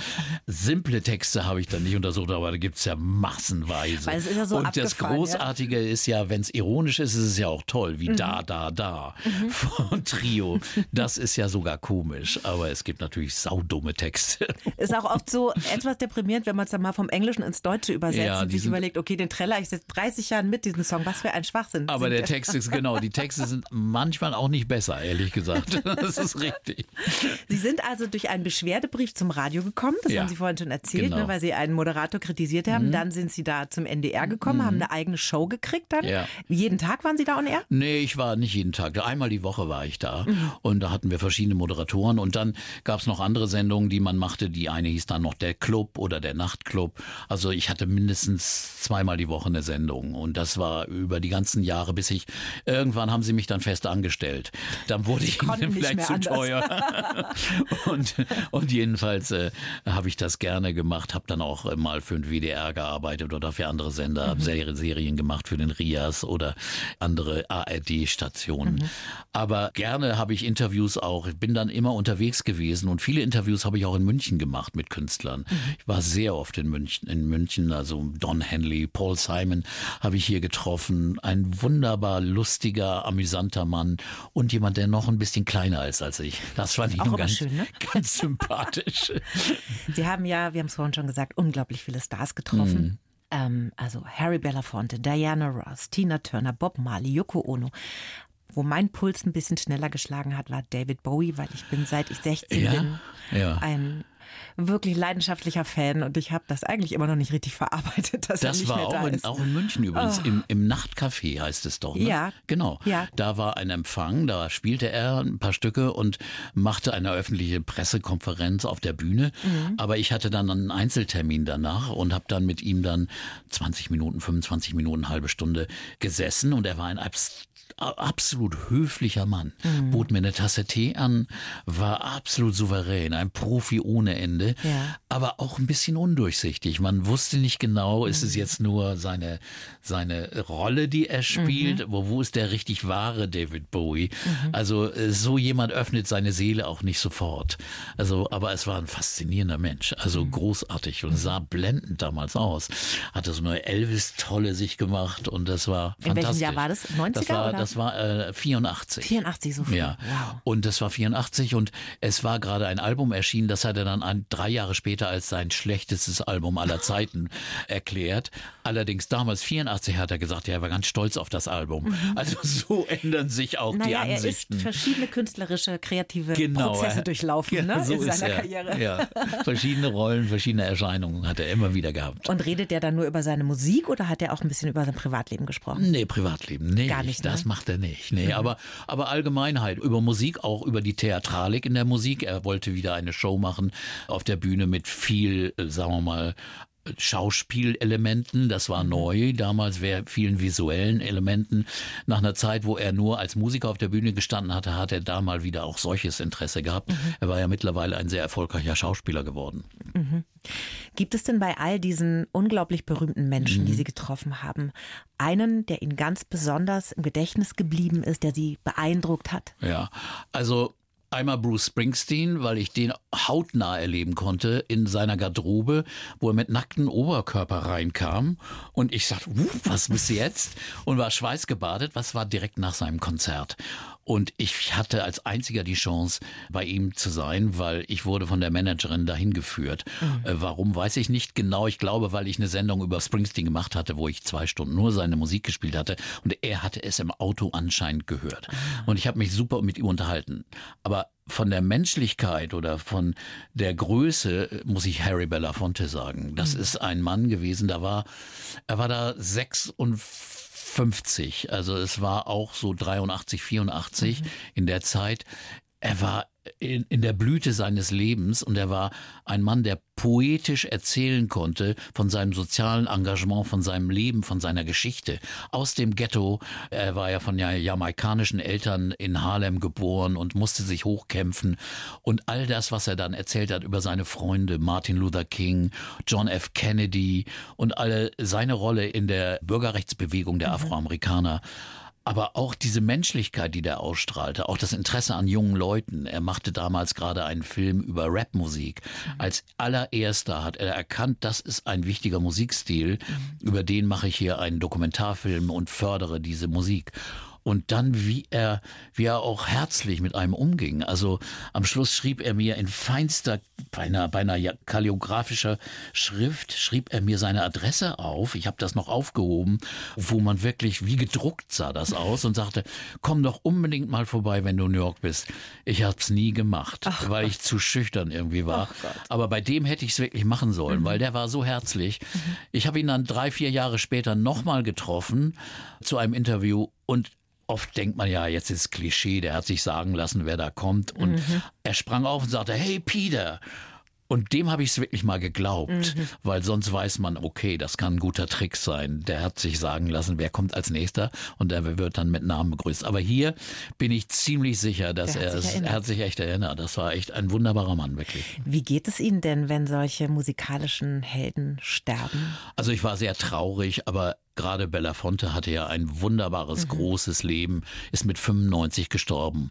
[SPEAKER 2] Simple Texte habe ich dann nicht untersucht, aber da gibt es ja massenweise.
[SPEAKER 3] Weil es ist ja so
[SPEAKER 2] Und das Großartige ja? ist ja, wenn es ironisch ist, ist es ja auch toll, wie mhm. da, da, da mhm. von Trio. Das ist ja sogar komisch, aber es gibt natürlich saudumme Texte.
[SPEAKER 3] Ist auch oft so etwas deprimierend, wenn man es dann mal vom Englischen ins Deutsche übersetzt ja, sich überlegt, okay, den Treller, ich seit 30 Jahren mit diesem Song, was für ein Schwachsinn.
[SPEAKER 2] Aber der Text ist, genau, die Texte sind manchmal auch nicht besser, ehrlich gesagt. Das ist richtig.
[SPEAKER 3] Sie sind also durch einen Beschwerdebrief zum Radio gekommen, das ja, haben Sie vorhin schon erzählt, ne, genau. ne, weil Sie einen Moderator kritisiert haben. Mhm. Dann sind Sie da zum NDR gekommen, mhm. haben eine eigene Show gekriegt dann. Ja. Jeden Tag waren Sie da on air?
[SPEAKER 2] Nee, ich war nicht jeden Tag. Einmal die Woche war ich da. Mhm. Und da hatten wir verschiedene Moderatoren. Und dann gab es noch andere Sendungen, die man machte. Die eine hieß dann noch der Club oder der Nachtclub. Also ich hatte mindestens zweimal die Woche eine Sendung. Und das war über die ganzen Jahre, bis ich irgendwann haben sie mich dann fest angestellt. Dann wurde ich, ich vielleicht zu anders. teuer. und, und jedenfalls äh, habe ich das gerne gerne gemacht, habe dann auch mal für den WDR gearbeitet oder für andere Sender, mhm. habe Serien gemacht für den Rias oder andere ARD-Stationen. Mhm. Aber gerne habe ich Interviews auch, ich bin dann immer unterwegs gewesen und viele Interviews habe ich auch in München gemacht mit Künstlern. Mhm. Ich war sehr oft in München, in München, also Don Henley, Paul Simon habe ich hier getroffen. Ein wunderbar lustiger, amüsanter Mann und jemand, der noch ein bisschen kleiner ist als ich. Das fand ich auch ganz, schön, ne? ganz sympathisch.
[SPEAKER 3] Sie haben ja, wir haben es vorhin schon gesagt, unglaublich viele Stars getroffen. Mhm. Ähm, also Harry Belafonte, Diana Ross, Tina Turner, Bob Marley, Yoko Ono. Wo mein Puls ein bisschen schneller geschlagen hat, war David Bowie, weil ich bin seit ich 16 ja, bin ja. ein wirklich leidenschaftlicher Fan und ich habe das eigentlich immer noch nicht richtig verarbeitet, dass
[SPEAKER 2] das
[SPEAKER 3] er nicht
[SPEAKER 2] war
[SPEAKER 3] mehr
[SPEAKER 2] auch
[SPEAKER 3] da
[SPEAKER 2] in,
[SPEAKER 3] ist.
[SPEAKER 2] auch in München übrigens, oh. im, im Nachtcafé heißt es doch. Ne?
[SPEAKER 3] Ja.
[SPEAKER 2] Genau.
[SPEAKER 3] Ja.
[SPEAKER 2] Da war ein Empfang, da spielte er ein paar Stücke und machte eine öffentliche Pressekonferenz auf der Bühne. Mhm. Aber ich hatte dann einen Einzeltermin danach und habe dann mit ihm dann 20 Minuten, 25 Minuten, halbe Stunde gesessen und er war ein absolut höflicher Mann, mhm. bot mir eine Tasse Tee an, war absolut souverän, ein Profi ohne Ende, ja. aber auch ein bisschen undurchsichtig. Man wusste nicht genau, ist es mhm. jetzt nur seine, seine Rolle, die er spielt, mhm. wo, wo ist der richtig wahre David Bowie? Mhm. Also äh, so jemand öffnet seine Seele auch nicht sofort. Also, aber es war ein faszinierender Mensch, also mhm. großartig und sah blendend damals aus. Hatte so eine Elvis-Tolle sich gemacht und das war
[SPEAKER 3] In
[SPEAKER 2] fantastisch.
[SPEAKER 3] welchem Jahr war das? 90er
[SPEAKER 2] das war, Das war äh, 84.
[SPEAKER 3] 84 so viel.
[SPEAKER 2] Ja.
[SPEAKER 3] Wow.
[SPEAKER 2] Und das war 84 und es war gerade ein Album erschienen, das hat er dann ein, drei Jahre später als sein schlechtestes Album aller Zeiten erklärt. Allerdings damals 84 hat er gesagt, ja, er war ganz stolz auf das Album. Mhm. Also so ändern sich auch
[SPEAKER 3] naja,
[SPEAKER 2] die Ansichten.
[SPEAKER 3] Er ist verschiedene künstlerische, kreative genau, Prozesse durchlaufen ja, ne,
[SPEAKER 2] so
[SPEAKER 3] in seiner
[SPEAKER 2] er.
[SPEAKER 3] Karriere.
[SPEAKER 2] Ja. Verschiedene Rollen, verschiedene Erscheinungen hat er immer wieder gehabt.
[SPEAKER 3] Und redet er dann nur über seine Musik oder hat er auch ein bisschen über sein Privatleben gesprochen?
[SPEAKER 2] Nee, Privatleben, nee.
[SPEAKER 3] Gar nicht.
[SPEAKER 2] Das
[SPEAKER 3] ne?
[SPEAKER 2] Macht er nicht. Nee, mhm. aber, aber Allgemeinheit über Musik, auch über die Theatralik in der Musik. Er wollte wieder eine Show machen auf der Bühne mit viel, äh, sagen wir mal, Schauspielelementen, das war mhm. neu, damals vielen visuellen Elementen. Nach einer Zeit, wo er nur als Musiker auf der Bühne gestanden hatte, hat er da mal wieder auch solches Interesse gehabt. Mhm. Er war ja mittlerweile ein sehr erfolgreicher Schauspieler geworden.
[SPEAKER 3] Mhm. Gibt es denn bei all diesen unglaublich berühmten Menschen, die mhm. Sie getroffen haben, einen, der Ihnen ganz besonders im Gedächtnis geblieben ist, der Sie beeindruckt hat?
[SPEAKER 2] Ja, also Einmal Bruce Springsteen, weil ich den hautnah erleben konnte in seiner Garderobe, wo er mit nacktem Oberkörper reinkam. Und ich sagte, was bist du jetzt? Und war schweißgebadet. Was war direkt nach seinem Konzert? Und ich hatte als einziger die Chance, bei ihm zu sein, weil ich wurde von der Managerin dahin geführt. Mhm. Äh, warum, weiß ich nicht genau. Ich glaube, weil ich eine Sendung über Springsteen gemacht hatte, wo ich zwei Stunden nur seine Musik gespielt hatte. Und er hatte es im Auto anscheinend gehört. Mhm. Und ich habe mich super mit ihm unterhalten. Aber von der Menschlichkeit oder von der Größe äh, muss ich Harry Belafonte sagen. Das mhm. ist ein Mann gewesen, da war, er war da sechs und 50. Also es war auch so 83, 84 mhm. in der Zeit. Er war in, in der Blüte seines Lebens und er war ein Mann, der poetisch erzählen konnte von seinem sozialen Engagement, von seinem Leben, von seiner Geschichte. Aus dem Ghetto, er war ja von ja, jamaikanischen Eltern in Harlem geboren und musste sich hochkämpfen. Und all das, was er dann erzählt hat über seine Freunde, Martin Luther King, John F. Kennedy und alle seine Rolle in der Bürgerrechtsbewegung der mhm. Aber auch diese Menschlichkeit, die der ausstrahlte, auch das Interesse an jungen Leuten. Er machte damals gerade einen Film über Rapmusik. Mhm. Als allererster hat er erkannt, das ist ein wichtiger Musikstil, mhm. über den mache ich hier einen Dokumentarfilm und fördere diese Musik und dann wie er, wie er auch herzlich mit einem umging. Also am Schluss schrieb er mir in feinster, beinahe, beinahe kalligraphischer Schrift, schrieb er mir seine Adresse auf. Ich habe das noch aufgehoben, wo man wirklich wie gedruckt sah das aus und sagte, komm doch unbedingt mal vorbei, wenn du in New York bist. Ich habe es nie gemacht, Ach weil Gott. ich zu schüchtern irgendwie war. Aber bei dem hätte ich es wirklich machen sollen, mhm. weil der war so herzlich. Mhm. Ich habe ihn dann drei, vier Jahre später nochmal getroffen zu einem Interview und oft denkt man ja, jetzt ist Klischee, der hat sich sagen lassen, wer da kommt. Und mhm. er sprang auf und sagte, hey Peter. Und dem habe ich es wirklich mal geglaubt, mhm. weil sonst weiß man, okay, das kann ein guter Trick sein. Der hat sich sagen lassen, wer kommt als nächster und der wird dann mit Namen begrüßt. Aber hier bin ich ziemlich sicher, dass er, es, er hat sich echt erinnert. Das war echt ein wunderbarer Mann, wirklich.
[SPEAKER 3] Wie geht es Ihnen denn, wenn solche musikalischen Helden sterben?
[SPEAKER 2] Also ich war sehr traurig, aber Gerade Belafonte hatte ja ein wunderbares, mhm. großes Leben, ist mit 95 gestorben.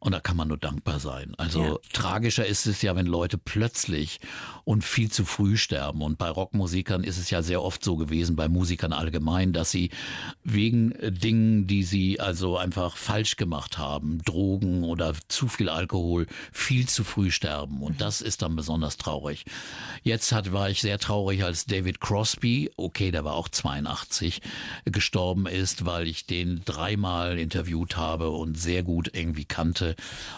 [SPEAKER 2] Und da kann man nur dankbar sein. Also ja. tragischer ist es ja, wenn Leute plötzlich und viel zu früh sterben. Und bei Rockmusikern ist es ja sehr oft so gewesen, bei Musikern allgemein, dass sie wegen Dingen, die sie also einfach falsch gemacht haben, Drogen oder zu viel Alkohol, viel zu früh sterben. Und mhm. das ist dann besonders traurig. Jetzt hat, war ich sehr traurig, als David Crosby, okay, der war auch 82, gestorben ist, weil ich den dreimal interviewt habe und sehr gut irgendwie kannte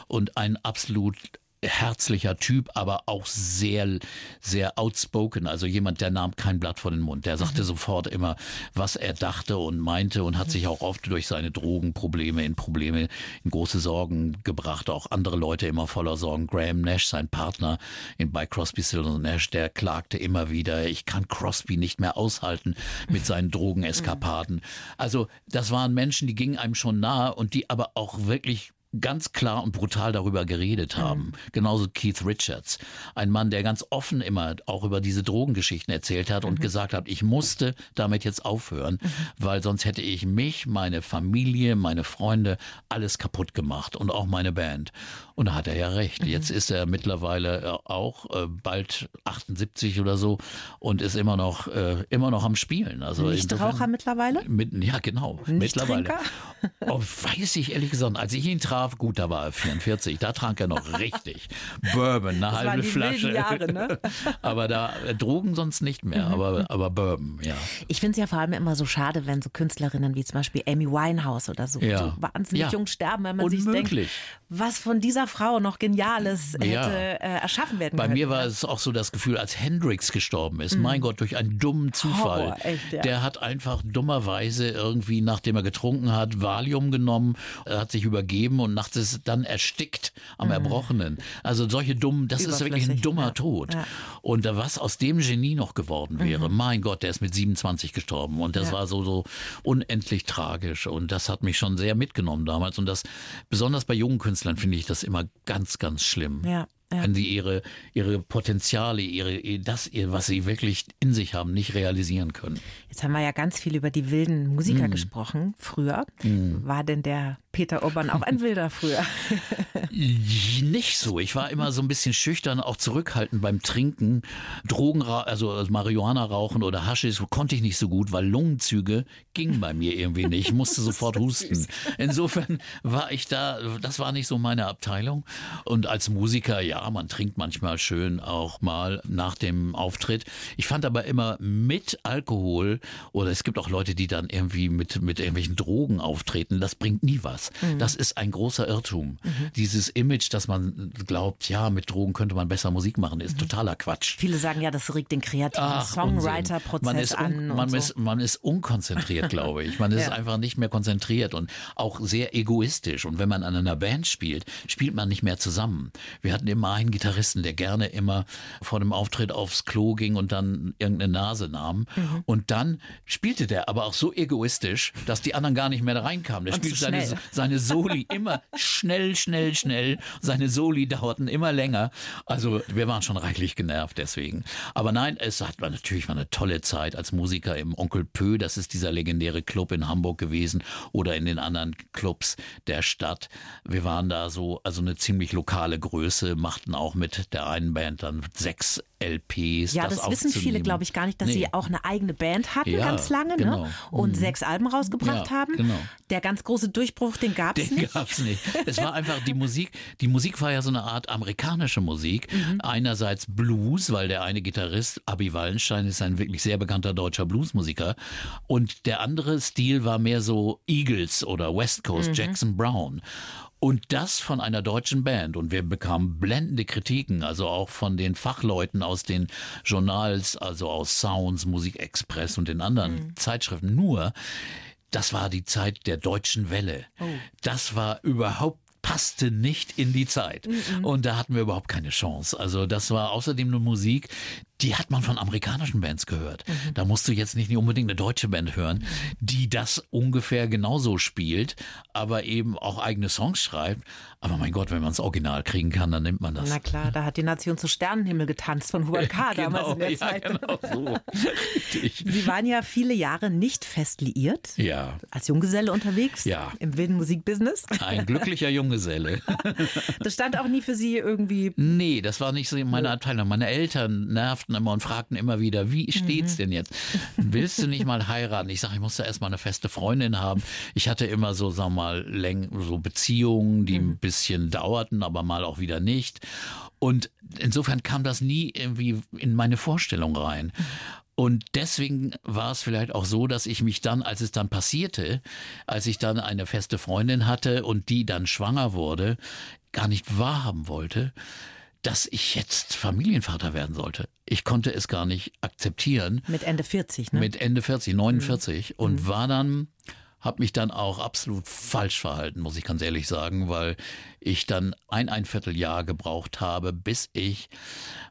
[SPEAKER 2] und ein absolut herzlicher Typ, aber auch sehr, sehr outspoken. Also jemand, der nahm kein Blatt vor den Mund. Der sagte mhm. sofort immer, was er dachte und meinte und hat mhm. sich auch oft durch seine Drogenprobleme in Probleme, in große Sorgen gebracht. Auch andere Leute immer voller Sorgen. Graham Nash, sein Partner in, bei Crosby, Stills und Nash, der klagte immer wieder, ich kann Crosby nicht mehr aushalten mit seinen Drogeneskapaden. Mhm. Also das waren Menschen, die gingen einem schon nahe und die aber auch wirklich ganz klar und brutal darüber geredet haben. Mhm. Genauso Keith Richards. Ein Mann, der ganz offen immer auch über diese Drogengeschichten erzählt hat und mhm. gesagt hat, ich musste damit jetzt aufhören, mhm. weil sonst hätte ich mich, meine Familie, meine Freunde, alles kaputt gemacht und auch meine Band. Und da hat er ja recht. Mhm. Jetzt ist er mittlerweile äh, auch äh, bald 78 oder so und ist immer noch, äh, immer noch am Spielen.
[SPEAKER 3] Also Nichtraucher mittlerweile?
[SPEAKER 2] Mit, ja, genau. Mittlerweile. Oh, weiß ich ehrlich gesagt, als ich ihn traf, traf, gut, da war er 44, da trank er noch richtig. Bourbon, eine das halbe Flasche. Jahre, ne? aber da äh, Drogen sonst nicht mehr, mhm. aber, aber Bourbon, ja.
[SPEAKER 3] Ich finde es ja vor allem immer so schade, wenn so Künstlerinnen wie zum Beispiel Amy Winehouse oder so, ja. so wahnsinnig ja. jung sterben, wenn man Unmöglich. sich denkt, was von dieser Frau noch Geniales hätte ja. äh, erschaffen werden
[SPEAKER 2] Bei
[SPEAKER 3] können.
[SPEAKER 2] Bei mir war es auch so das Gefühl, als Hendrix gestorben ist, mhm. mein Gott, durch einen dummen Zufall. Horror, echt, ja. Der hat einfach dummerweise irgendwie, nachdem er getrunken hat, Valium genommen, er hat sich übergeben und und nachts ist dann erstickt am mhm. Erbrochenen. Also solche dummen, das ist wirklich ein dummer ja. Tod. Ja. Und was aus dem Genie noch geworden wäre, mhm. mein Gott, der ist mit 27 gestorben und das ja. war so, so unendlich tragisch und das hat mich schon sehr mitgenommen damals und das, besonders bei jungen Künstlern finde ich das immer ganz, ganz schlimm. Ja. Ja. Wenn sie ihre, ihre Potenziale, ihre, das, was sie wirklich in sich haben, nicht realisieren können.
[SPEAKER 3] Jetzt haben wir ja ganz viel über die wilden Musiker mm. gesprochen, früher. Mm. War denn der Peter Urban auch ein Wilder früher?
[SPEAKER 2] Nicht so. Ich war immer so ein bisschen schüchtern, auch zurückhaltend beim Trinken. Drogen, also Marihuana rauchen oder Haschis konnte ich nicht so gut, weil Lungenzüge gingen bei mir irgendwie nicht. Ich musste sofort husten. Insofern war ich da, das war nicht so meine Abteilung. Und als Musiker, ja, man trinkt manchmal schön auch mal nach dem Auftritt. Ich fand aber immer mit Alkohol oder es gibt auch Leute, die dann irgendwie mit, mit irgendwelchen Drogen auftreten. Das bringt nie was das. Mhm. Das ist ein großer Irrtum. Mhm. Dieses Image, dass man glaubt, ja, mit Drogen könnte man besser Musik machen, ist mhm. totaler Quatsch.
[SPEAKER 3] Viele sagen ja, das regt den kreativen Songwriter-Prozess an.
[SPEAKER 2] Man so. ist, man ist unkonzentriert, glaube ich. Man ist ja. einfach nicht mehr konzentriert und auch sehr egoistisch. Und wenn man an einer Band spielt, spielt man nicht mehr zusammen. Wir hatten immer einen Gitarristen, der gerne immer vor dem Auftritt aufs Klo ging und dann irgendeine Nase nahm. Mhm. Und dann spielte der aber auch so egoistisch, dass die anderen gar nicht mehr da reinkamen. Der spielte seine, seine Soli immer schnell, schnell, schnell. Seine Soli dauerten immer länger. Also wir waren schon reichlich genervt deswegen. Aber nein, es hat natürlich war eine tolle Zeit als Musiker im Onkel Pö. Das ist dieser legendäre Club in Hamburg gewesen oder in den anderen Clubs der Stadt. Wir waren da so, also eine ziemlich lokale Größe, machten auch mit der einen Band dann sechs LPs.
[SPEAKER 3] Ja, das, das wissen viele, glaube ich, gar nicht, dass nee. sie auch eine eigene Band hatten ja, ganz lange ne? genau. ne? und mhm. sechs Alben rausgebracht ja, haben. Genau. Der ganz große Durchbruch, den gab es nicht. Den
[SPEAKER 2] gab es nicht. Es war einfach die Musik. Die Musik war ja so eine Art amerikanische Musik. Mhm. Einerseits Blues, weil der eine Gitarrist, Abi Wallenstein, ist ein wirklich sehr bekannter deutscher Bluesmusiker. Und der andere Stil war mehr so Eagles oder West Coast, mhm. Jackson Brown. Und das von einer deutschen Band. Und wir bekamen blendende Kritiken, also auch von den Fachleuten aus den Journals, also aus Sounds, Musikexpress und den anderen mhm. Zeitschriften. Nur, das war die Zeit der deutschen Welle. Oh. Das war überhaupt passte nicht in die Zeit. Mhm. Und da hatten wir überhaupt keine Chance. Also das war außerdem eine Musik, die hat man von amerikanischen Bands gehört. Mhm. Da musst du jetzt nicht unbedingt eine deutsche Band hören, die das ungefähr genauso spielt, aber eben auch eigene Songs schreibt. Aber mein Gott, wenn man das Original kriegen kann, dann nimmt man das.
[SPEAKER 3] Na klar, da hat die Nation zu Sternenhimmel getanzt von Hubert K.
[SPEAKER 2] genau,
[SPEAKER 3] damals in der
[SPEAKER 2] ja,
[SPEAKER 3] Zeit.
[SPEAKER 2] Genau so.
[SPEAKER 3] Sie waren ja viele Jahre nicht fest liiert.
[SPEAKER 2] Ja.
[SPEAKER 3] Als Junggeselle unterwegs.
[SPEAKER 2] Ja.
[SPEAKER 3] Im wilden Musikbusiness.
[SPEAKER 2] Ein glücklicher Junggeselle.
[SPEAKER 3] Das stand auch nie für Sie irgendwie.
[SPEAKER 2] Nee, das war nicht so meine Abteilung. Meine Eltern nervten immer und fragten immer wieder, wie steht's denn jetzt? Willst du nicht mal heiraten? Ich sage, ich muss da erstmal eine feste Freundin haben. Ich hatte immer so, sagen wir mal, Läng so Beziehungen, die ein bisschen dauerten, aber mal auch wieder nicht. Und insofern kam das nie irgendwie in meine Vorstellung rein. Und deswegen war es vielleicht auch so, dass ich mich dann, als es dann passierte, als ich dann eine feste Freundin hatte und die dann schwanger wurde, gar nicht wahrhaben wollte, dass ich jetzt Familienvater werden sollte. Ich konnte es gar nicht akzeptieren.
[SPEAKER 3] Mit Ende 40, ne?
[SPEAKER 2] Mit Ende 40, 49 mhm. und war dann habe mich dann auch absolut falsch verhalten, muss ich ganz ehrlich sagen, weil ich dann ein, ein Vierteljahr gebraucht habe, bis ich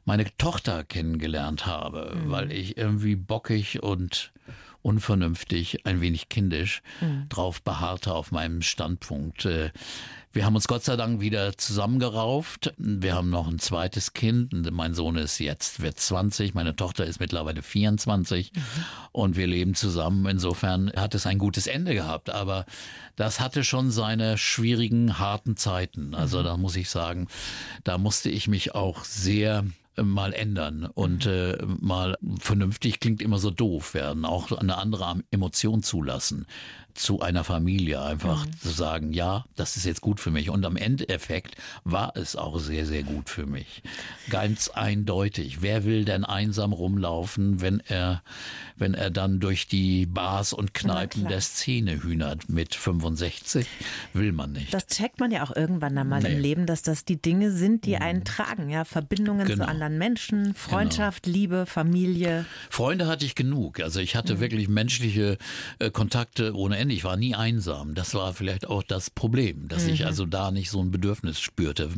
[SPEAKER 2] meine Tochter kennengelernt habe, mhm. weil ich irgendwie bockig und unvernünftig, ein wenig kindisch mhm. drauf beharrte auf meinem Standpunkt. Äh, wir haben uns Gott sei Dank wieder zusammengerauft. Wir haben noch ein zweites Kind. Mein Sohn ist jetzt, wird 20. Meine Tochter ist mittlerweile 24. Mhm. Und wir leben zusammen. Insofern hat es ein gutes Ende gehabt. Aber das hatte schon seine schwierigen, harten Zeiten. Also mhm. da muss ich sagen, da musste ich mich auch sehr mal ändern und mhm. äh, mal vernünftig klingt immer so doof werden, auch eine andere Emotion zulassen zu einer Familie, einfach mhm. zu sagen, ja, das ist jetzt gut für mich. Und am Endeffekt war es auch sehr, sehr gut für mich. Ganz eindeutig. Wer will denn einsam rumlaufen, wenn er, wenn er dann durch die Bars und Kneipen der Szene hühnert mit 65? Will man nicht.
[SPEAKER 3] Das checkt man ja auch irgendwann einmal nee. im Leben, dass das die Dinge sind, die einen mhm. tragen, ja. Verbindungen genau. zu anderen Menschen, Freundschaft, genau. Liebe, Familie.
[SPEAKER 2] Freunde hatte ich genug. Also ich hatte mhm. wirklich menschliche äh, Kontakte ohne Ende. Ich war nie einsam. Das war vielleicht auch das Problem, dass mhm. ich also da nicht so ein Bedürfnis spürte.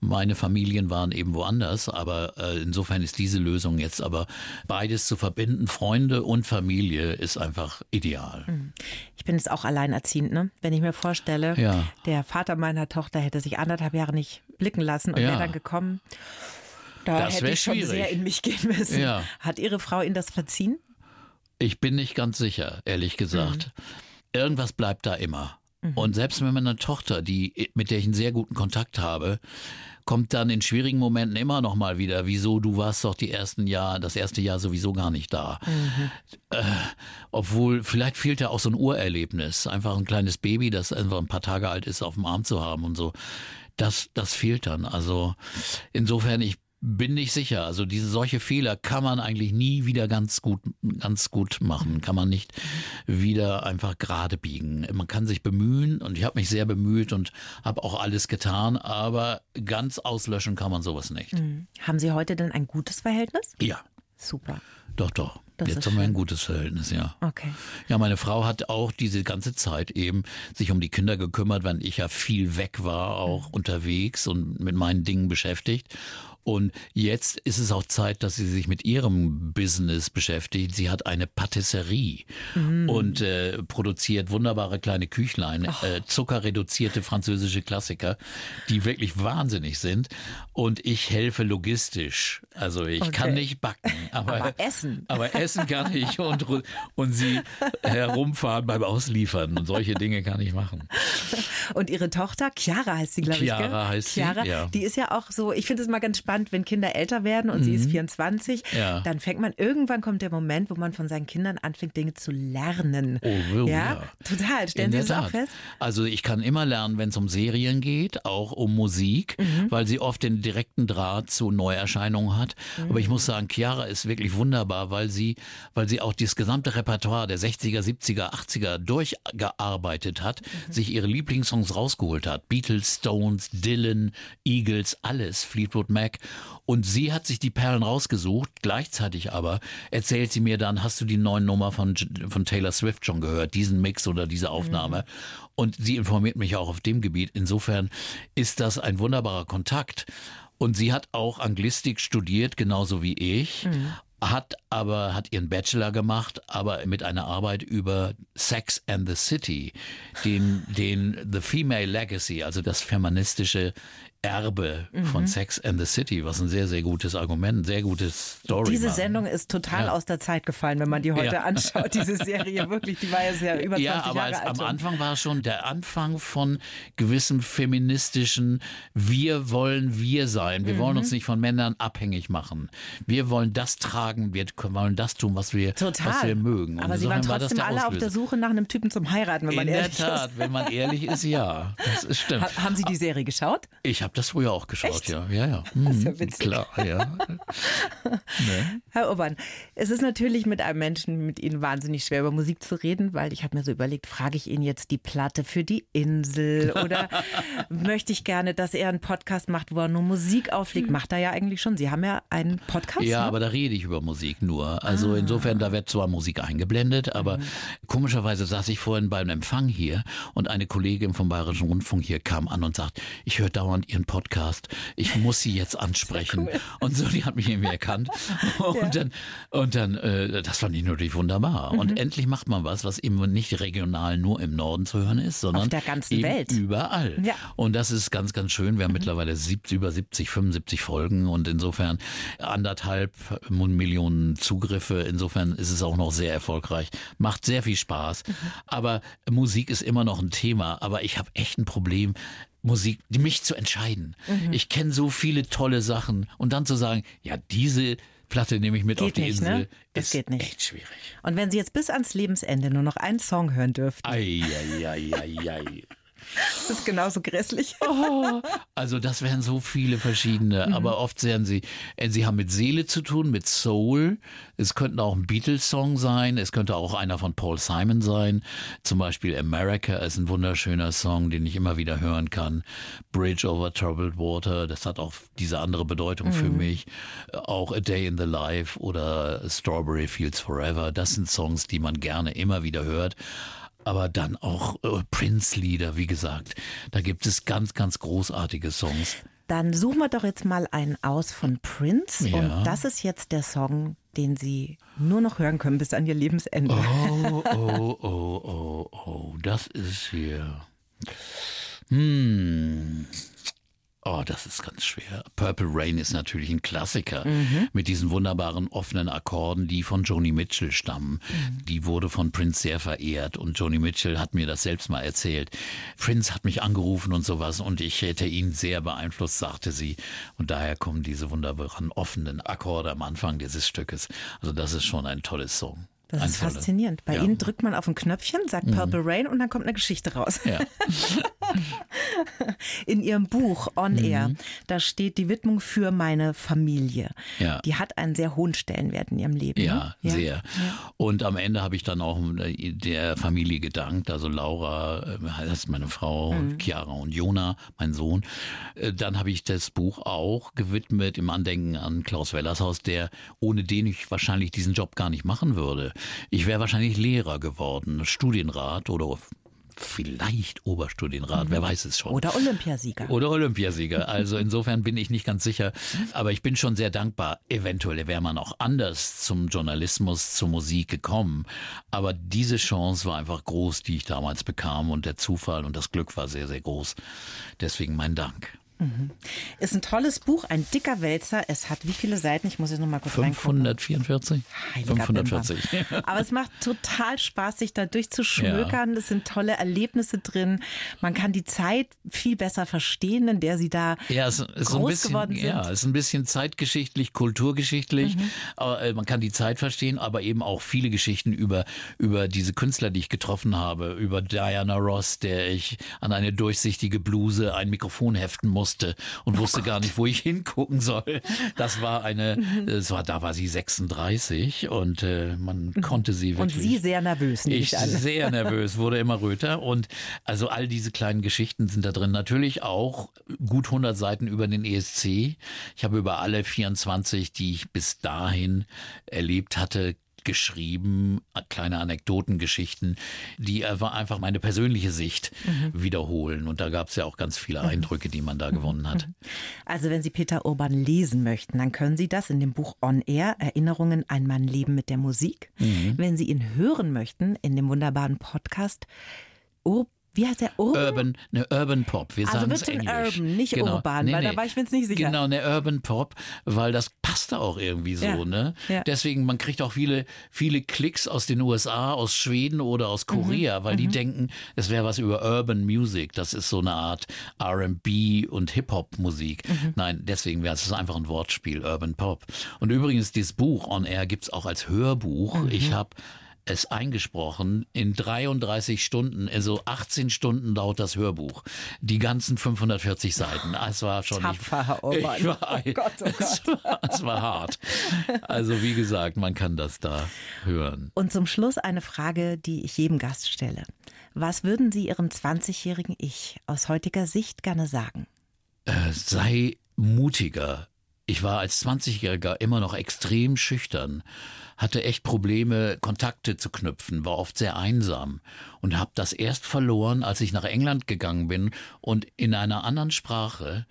[SPEAKER 2] Meine Familien waren eben woanders, aber äh, insofern ist diese Lösung jetzt aber beides zu verbinden, Freunde und Familie, ist einfach ideal. Mhm.
[SPEAKER 3] Ich bin jetzt auch alleinerziehend, ne? Wenn ich mir vorstelle, ja. der Vater meiner Tochter hätte sich anderthalb Jahre nicht blicken lassen und ja. wäre dann gekommen. Da das hätte ich schon schwierig. sehr in mich gehen müssen. Ja. Hat Ihre Frau Ihnen das verziehen?
[SPEAKER 2] Ich bin nicht ganz sicher, ehrlich gesagt. Mhm irgendwas bleibt da immer. Mhm. Und selbst wenn meine Tochter, die, mit der ich einen sehr guten Kontakt habe, kommt dann in schwierigen Momenten immer noch mal wieder, wieso du warst doch die ersten Jahr, das erste Jahr sowieso gar nicht da. Mhm. Äh, obwohl vielleicht fehlt ja auch so ein Urerlebnis, einfach ein kleines Baby, das einfach ein paar Tage alt ist, auf dem Arm zu haben und so. Das, das fehlt dann. Also insofern, ich bin nicht sicher. Also diese solche Fehler kann man eigentlich nie wieder ganz gut, ganz gut machen. Kann man nicht wieder einfach gerade biegen. Man kann sich bemühen und ich habe mich sehr bemüht und habe auch alles getan, aber ganz auslöschen kann man sowas nicht. Mhm.
[SPEAKER 3] Haben Sie heute denn ein gutes Verhältnis?
[SPEAKER 2] Ja.
[SPEAKER 3] Super.
[SPEAKER 2] Doch, doch. Das Jetzt haben wir ein gutes Verhältnis, ja.
[SPEAKER 3] Okay.
[SPEAKER 2] Ja, meine Frau hat auch diese ganze Zeit eben sich um die Kinder gekümmert, wenn ich ja viel weg war, auch mhm. unterwegs und mit meinen Dingen beschäftigt. Und jetzt ist es auch Zeit, dass sie sich mit ihrem Business beschäftigt. Sie hat eine Patisserie mm. und äh, produziert wunderbare kleine Küchlein, äh, zuckerreduzierte französische Klassiker, die wirklich wahnsinnig sind. Und ich helfe logistisch. Also ich okay. kann nicht backen, aber,
[SPEAKER 3] aber, essen.
[SPEAKER 2] Aber essen kann ich und, und sie herumfahren beim Ausliefern und solche Dinge kann ich machen.
[SPEAKER 3] Und ihre Tochter, Chiara heißt sie, glaube ich.
[SPEAKER 2] Chiara heißt Chiara,
[SPEAKER 3] sie. Ja. Die ist ja auch so, ich finde es mal ganz spannend wenn Kinder älter werden und mhm. sie ist 24, mhm. ja. dann fängt man, irgendwann kommt der Moment, wo man von seinen Kindern anfängt, Dinge zu lernen.
[SPEAKER 2] Oh, oh
[SPEAKER 3] ja? ja? Total. Stellen Sie das Tat. auch fest?
[SPEAKER 2] Also ich kann immer lernen, wenn es um Serien geht, auch um Musik, mhm. weil sie oft den direkten Draht zu Neuerscheinungen hat. Mhm. Aber ich muss sagen, Chiara ist wirklich wunderbar, weil sie sie, weil sie auch das gesamte Repertoire der 60er, 70er, 80er durchgearbeitet hat, mhm. sich ihre Lieblingssongs rausgeholt hat. Beatles, Stones, Dylan, Eagles, alles, Fleetwood Mac. Und sie hat sich die Perlen rausgesucht. Gleichzeitig aber erzählt sie mir dann, hast du die neuen Nummer von, von Taylor Swift schon gehört, diesen Mix oder diese Aufnahme? Mhm. Und sie informiert mich auch auf dem Gebiet. Insofern ist das ein wunderbarer Kontakt. Und sie hat auch Anglistik studiert, genauso wie ich. Mhm hat aber hat ihren Bachelor gemacht, aber mit einer Arbeit über Sex and the City, den den The Female Legacy, also das feministische Erbe mhm. von Sex and the City, was ein sehr, sehr gutes Argument, ein sehr gutes Story.
[SPEAKER 3] Diese machen. Sendung ist total ja. aus der Zeit gefallen, wenn man die heute ja. anschaut. Diese Serie wirklich, die war ja sehr über 20 ja, aber Jahre alt.
[SPEAKER 2] Am Anfang war schon der Anfang von gewissem feministischen Wir wollen wir sein. Wir mhm. wollen uns nicht von Männern abhängig machen. Wir wollen das tragen, wir wollen das tun, was wir, was wir mögen.
[SPEAKER 3] Und aber sie waren trotzdem war alle auf der Suche nach einem Typen zum Heiraten, wenn man
[SPEAKER 2] In
[SPEAKER 3] ehrlich
[SPEAKER 2] ist. In der Tat, ist. wenn man ehrlich ist, ja. Das ist stimmt.
[SPEAKER 3] Ha haben Sie die Serie geschaut?
[SPEAKER 2] Ich habe habe das früher auch geschaut, Echt? ja. Ja, ja. Mhm, das ist ja witzig. Klar, ja.
[SPEAKER 3] nee. Herr Urban, es ist natürlich mit einem Menschen, mit Ihnen wahnsinnig schwer über Musik zu reden, weil ich habe mir so überlegt, frage ich ihn jetzt die Platte für die Insel oder möchte ich gerne, dass er einen Podcast macht, wo er nur Musik auflegt? Hm. Macht er ja eigentlich schon. Sie haben ja einen Podcast.
[SPEAKER 2] Ja, ne? aber da rede ich über Musik nur. Also ah. insofern, da wird zwar Musik eingeblendet, aber mhm. komischerweise saß ich vorhin beim Empfang hier und eine Kollegin vom Bayerischen Rundfunk hier kam an und sagt, ich höre dauernd Ihren Podcast. Ich muss sie jetzt ansprechen. Cool. Und so, die hat mich irgendwie erkannt. Und ja. dann, und dann, äh, das fand ich natürlich wunderbar. Mhm. Und endlich macht man was, was eben nicht regional nur im Norden zu hören ist, sondern
[SPEAKER 3] Auf der ganzen
[SPEAKER 2] eben
[SPEAKER 3] Welt.
[SPEAKER 2] überall. Ja. Und das ist ganz, ganz schön. Wir haben mhm. mittlerweile sieb, über 70, 75 Folgen und insofern anderthalb Millionen Zugriffe. Insofern ist es auch noch sehr erfolgreich. Macht sehr viel Spaß. Mhm. Aber Musik ist immer noch ein Thema. Aber ich habe echt ein Problem, Musik, mich zu entscheiden. Mhm. Ich kenne so viele tolle Sachen und dann zu sagen, ja, diese Platte nehme ich mit geht auf die nicht, ne? Insel. Ne?
[SPEAKER 3] Das
[SPEAKER 2] ist
[SPEAKER 3] geht nicht.
[SPEAKER 2] echt schwierig.
[SPEAKER 3] Und wenn Sie jetzt bis ans Lebensende nur noch einen Song hören dürften.
[SPEAKER 2] Ei, ei, ei, ei, ei.
[SPEAKER 3] Das ist genauso grässlich.
[SPEAKER 2] Oh, also das wären so viele verschiedene, mhm. aber oft sehen sie, äh, sie haben mit Seele zu tun, mit Soul. Es könnte auch ein Beatles-Song sein, es könnte auch einer von Paul Simon sein. Zum Beispiel America ist ein wunderschöner Song, den ich immer wieder hören kann. Bridge over Troubled Water, das hat auch diese andere Bedeutung mhm. für mich. Auch A Day in the Life oder Strawberry Fields Forever, das sind Songs, die man gerne immer wieder hört aber dann auch äh, Prince-Lieder, wie gesagt. Da gibt es ganz, ganz großartige Songs.
[SPEAKER 3] Dann suchen wir doch jetzt mal einen aus von Prince. Ja. Und das ist jetzt der Song, den Sie nur noch hören können bis an Ihr Lebensende.
[SPEAKER 2] Oh, oh, oh, oh, oh. Das ist hier. Hm. Oh, das ist ganz schwer. Purple Rain ist natürlich ein Klassiker mhm. mit diesen wunderbaren offenen Akkorden, die von Joni Mitchell stammen. Mhm. Die wurde von Prince sehr verehrt und Joni Mitchell hat mir das selbst mal erzählt. Prince hat mich angerufen und sowas und ich hätte ihn sehr beeinflusst, sagte sie. Und daher kommen diese wunderbaren offenen Akkorde am Anfang dieses Stückes. Also das ist schon ein tolles Song.
[SPEAKER 3] Das ist faszinierend. Bei ja. Ihnen drückt man auf ein Knöpfchen, sagt mhm. Purple Rain und dann kommt eine Geschichte raus. Ja. In Ihrem Buch On mhm. Air, da steht die Widmung für meine Familie. Ja. Die hat einen sehr hohen Stellenwert in Ihrem Leben.
[SPEAKER 2] Ja, ne? sehr. Und am Ende habe ich dann auch der Familie gedankt. Also Laura, äh, das ist meine Frau, mhm. Chiara und Jona, mein Sohn. Äh, dann habe ich das Buch auch gewidmet im Andenken an Klaus Wellershaus, der ohne den ich wahrscheinlich diesen Job gar nicht machen würde. Ich wäre wahrscheinlich Lehrer geworden, Studienrat oder vielleicht Oberstudienrat, mhm. wer weiß es schon.
[SPEAKER 3] Oder Olympiasieger.
[SPEAKER 2] Oder Olympiasieger. Also insofern bin ich nicht ganz sicher. Aber ich bin schon sehr dankbar. Eventuell wäre man auch anders zum Journalismus, zur Musik gekommen. Aber diese Chance war einfach groß, die ich damals bekam. Und der Zufall und das Glück war sehr, sehr groß. Deswegen mein Dank.
[SPEAKER 3] Mhm. Ist ein tolles Buch, ein dicker Wälzer. Es hat wie viele Seiten? Ich muss jetzt noch mal kurz
[SPEAKER 2] 544?
[SPEAKER 3] reingucken. 540. Aber es macht total Spaß, sich da durchzuschmökern. Ja. Es sind tolle Erlebnisse drin. Man kann die Zeit viel besser verstehen, in der sie da ja, es ist groß bisschen, geworden sind.
[SPEAKER 2] Ja, es ist ein bisschen zeitgeschichtlich, kulturgeschichtlich. Mhm. Äh, man kann die Zeit verstehen, aber eben auch viele Geschichten über, über diese Künstler, die ich getroffen habe. Über Diana Ross, der ich an eine durchsichtige Bluse ein Mikrofon heften muss musste und wusste oh gar nicht, wo ich hingucken soll. Das war eine, es war, da war sie 36 und äh, man konnte sie wirklich.
[SPEAKER 3] Und Sie sehr nervös,
[SPEAKER 2] ich, ich an. sehr nervös, wurde immer röter und also all diese kleinen Geschichten sind da drin. Natürlich auch gut 100 Seiten über den ESC. Ich habe über alle 24, die ich bis dahin erlebt hatte, geschrieben, kleine Anekdotengeschichten, die einfach meine persönliche Sicht mhm. wiederholen. Und da gab es ja auch ganz viele mhm. Eindrücke, die man da gewonnen hat. Mhm.
[SPEAKER 3] Also wenn Sie Peter Urban lesen möchten, dann können Sie das in dem Buch On Air, Erinnerungen ein Mann leben mit der Musik. Mhm. Wenn Sie ihn hören möchten, in dem wunderbaren Podcast Urban wie heißt der?
[SPEAKER 2] Urban? Urban, eine Urban Pop. Wir also sagen es Englisch.
[SPEAKER 3] Urban, nicht genau. urban, nee, weil nee. da war ich mir jetzt nicht sicher.
[SPEAKER 2] Genau, eine Urban Pop, weil das passt da auch irgendwie so, ja. ne? Ja. Deswegen, man kriegt auch viele, viele Klicks aus den USA, aus Schweden oder aus Korea, mhm. weil mhm. die denken, es wäre was über Urban Music. Das ist so eine Art R&B und Hip-Hop-Musik. Mhm. Nein, deswegen wäre es einfach ein Wortspiel, Urban Pop. Und übrigens, dieses Buch On Air gibt es auch als Hörbuch. Mhm. Ich habe es eingesprochen in 33 Stunden, also 18 Stunden dauert das Hörbuch. Die ganzen 540 Seiten. Es war schon
[SPEAKER 3] Tapfer, Herr Orban. Ich war,
[SPEAKER 2] oh Gott, oh Gott. Es war, es war hart. Also wie gesagt, man kann das da hören.
[SPEAKER 3] Und zum Schluss eine Frage, die ich jedem Gast stelle. Was würden Sie Ihrem 20-jährigen Ich aus heutiger Sicht gerne sagen?
[SPEAKER 2] Äh, sei mutiger. Ich war als 20-Jähriger immer noch extrem schüchtern hatte echt Probleme, Kontakte zu knüpfen, war oft sehr einsam und habe das erst verloren, als ich nach England gegangen bin und in einer anderen Sprache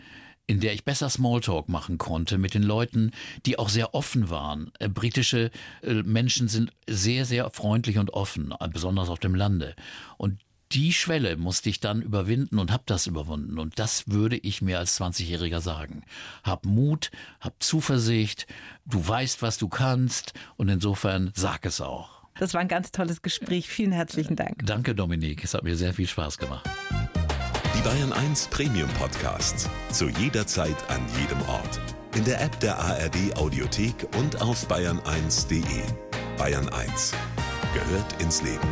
[SPEAKER 2] in der ich besser Smalltalk machen konnte mit den Leuten, die auch sehr offen waren. Äh, britische äh, Menschen sind sehr, sehr freundlich und offen, äh, besonders auf dem Lande. Und die Schwelle musste ich dann überwinden und habe das überwunden. Und das würde ich mir als 20-Jähriger sagen. Hab Mut, hab Zuversicht, du weißt, was du kannst und insofern sag es auch.
[SPEAKER 3] Das war ein ganz tolles Gespräch. Vielen herzlichen Dank.
[SPEAKER 2] Danke, Dominik. Es hat mir sehr viel Spaß gemacht.
[SPEAKER 4] Die Bayern 1 Premium Podcasts. Zu jeder Zeit, an jedem Ort. In der App der ARD Audiothek und auf bayern1.de. Bayern 1 gehört ins Leben.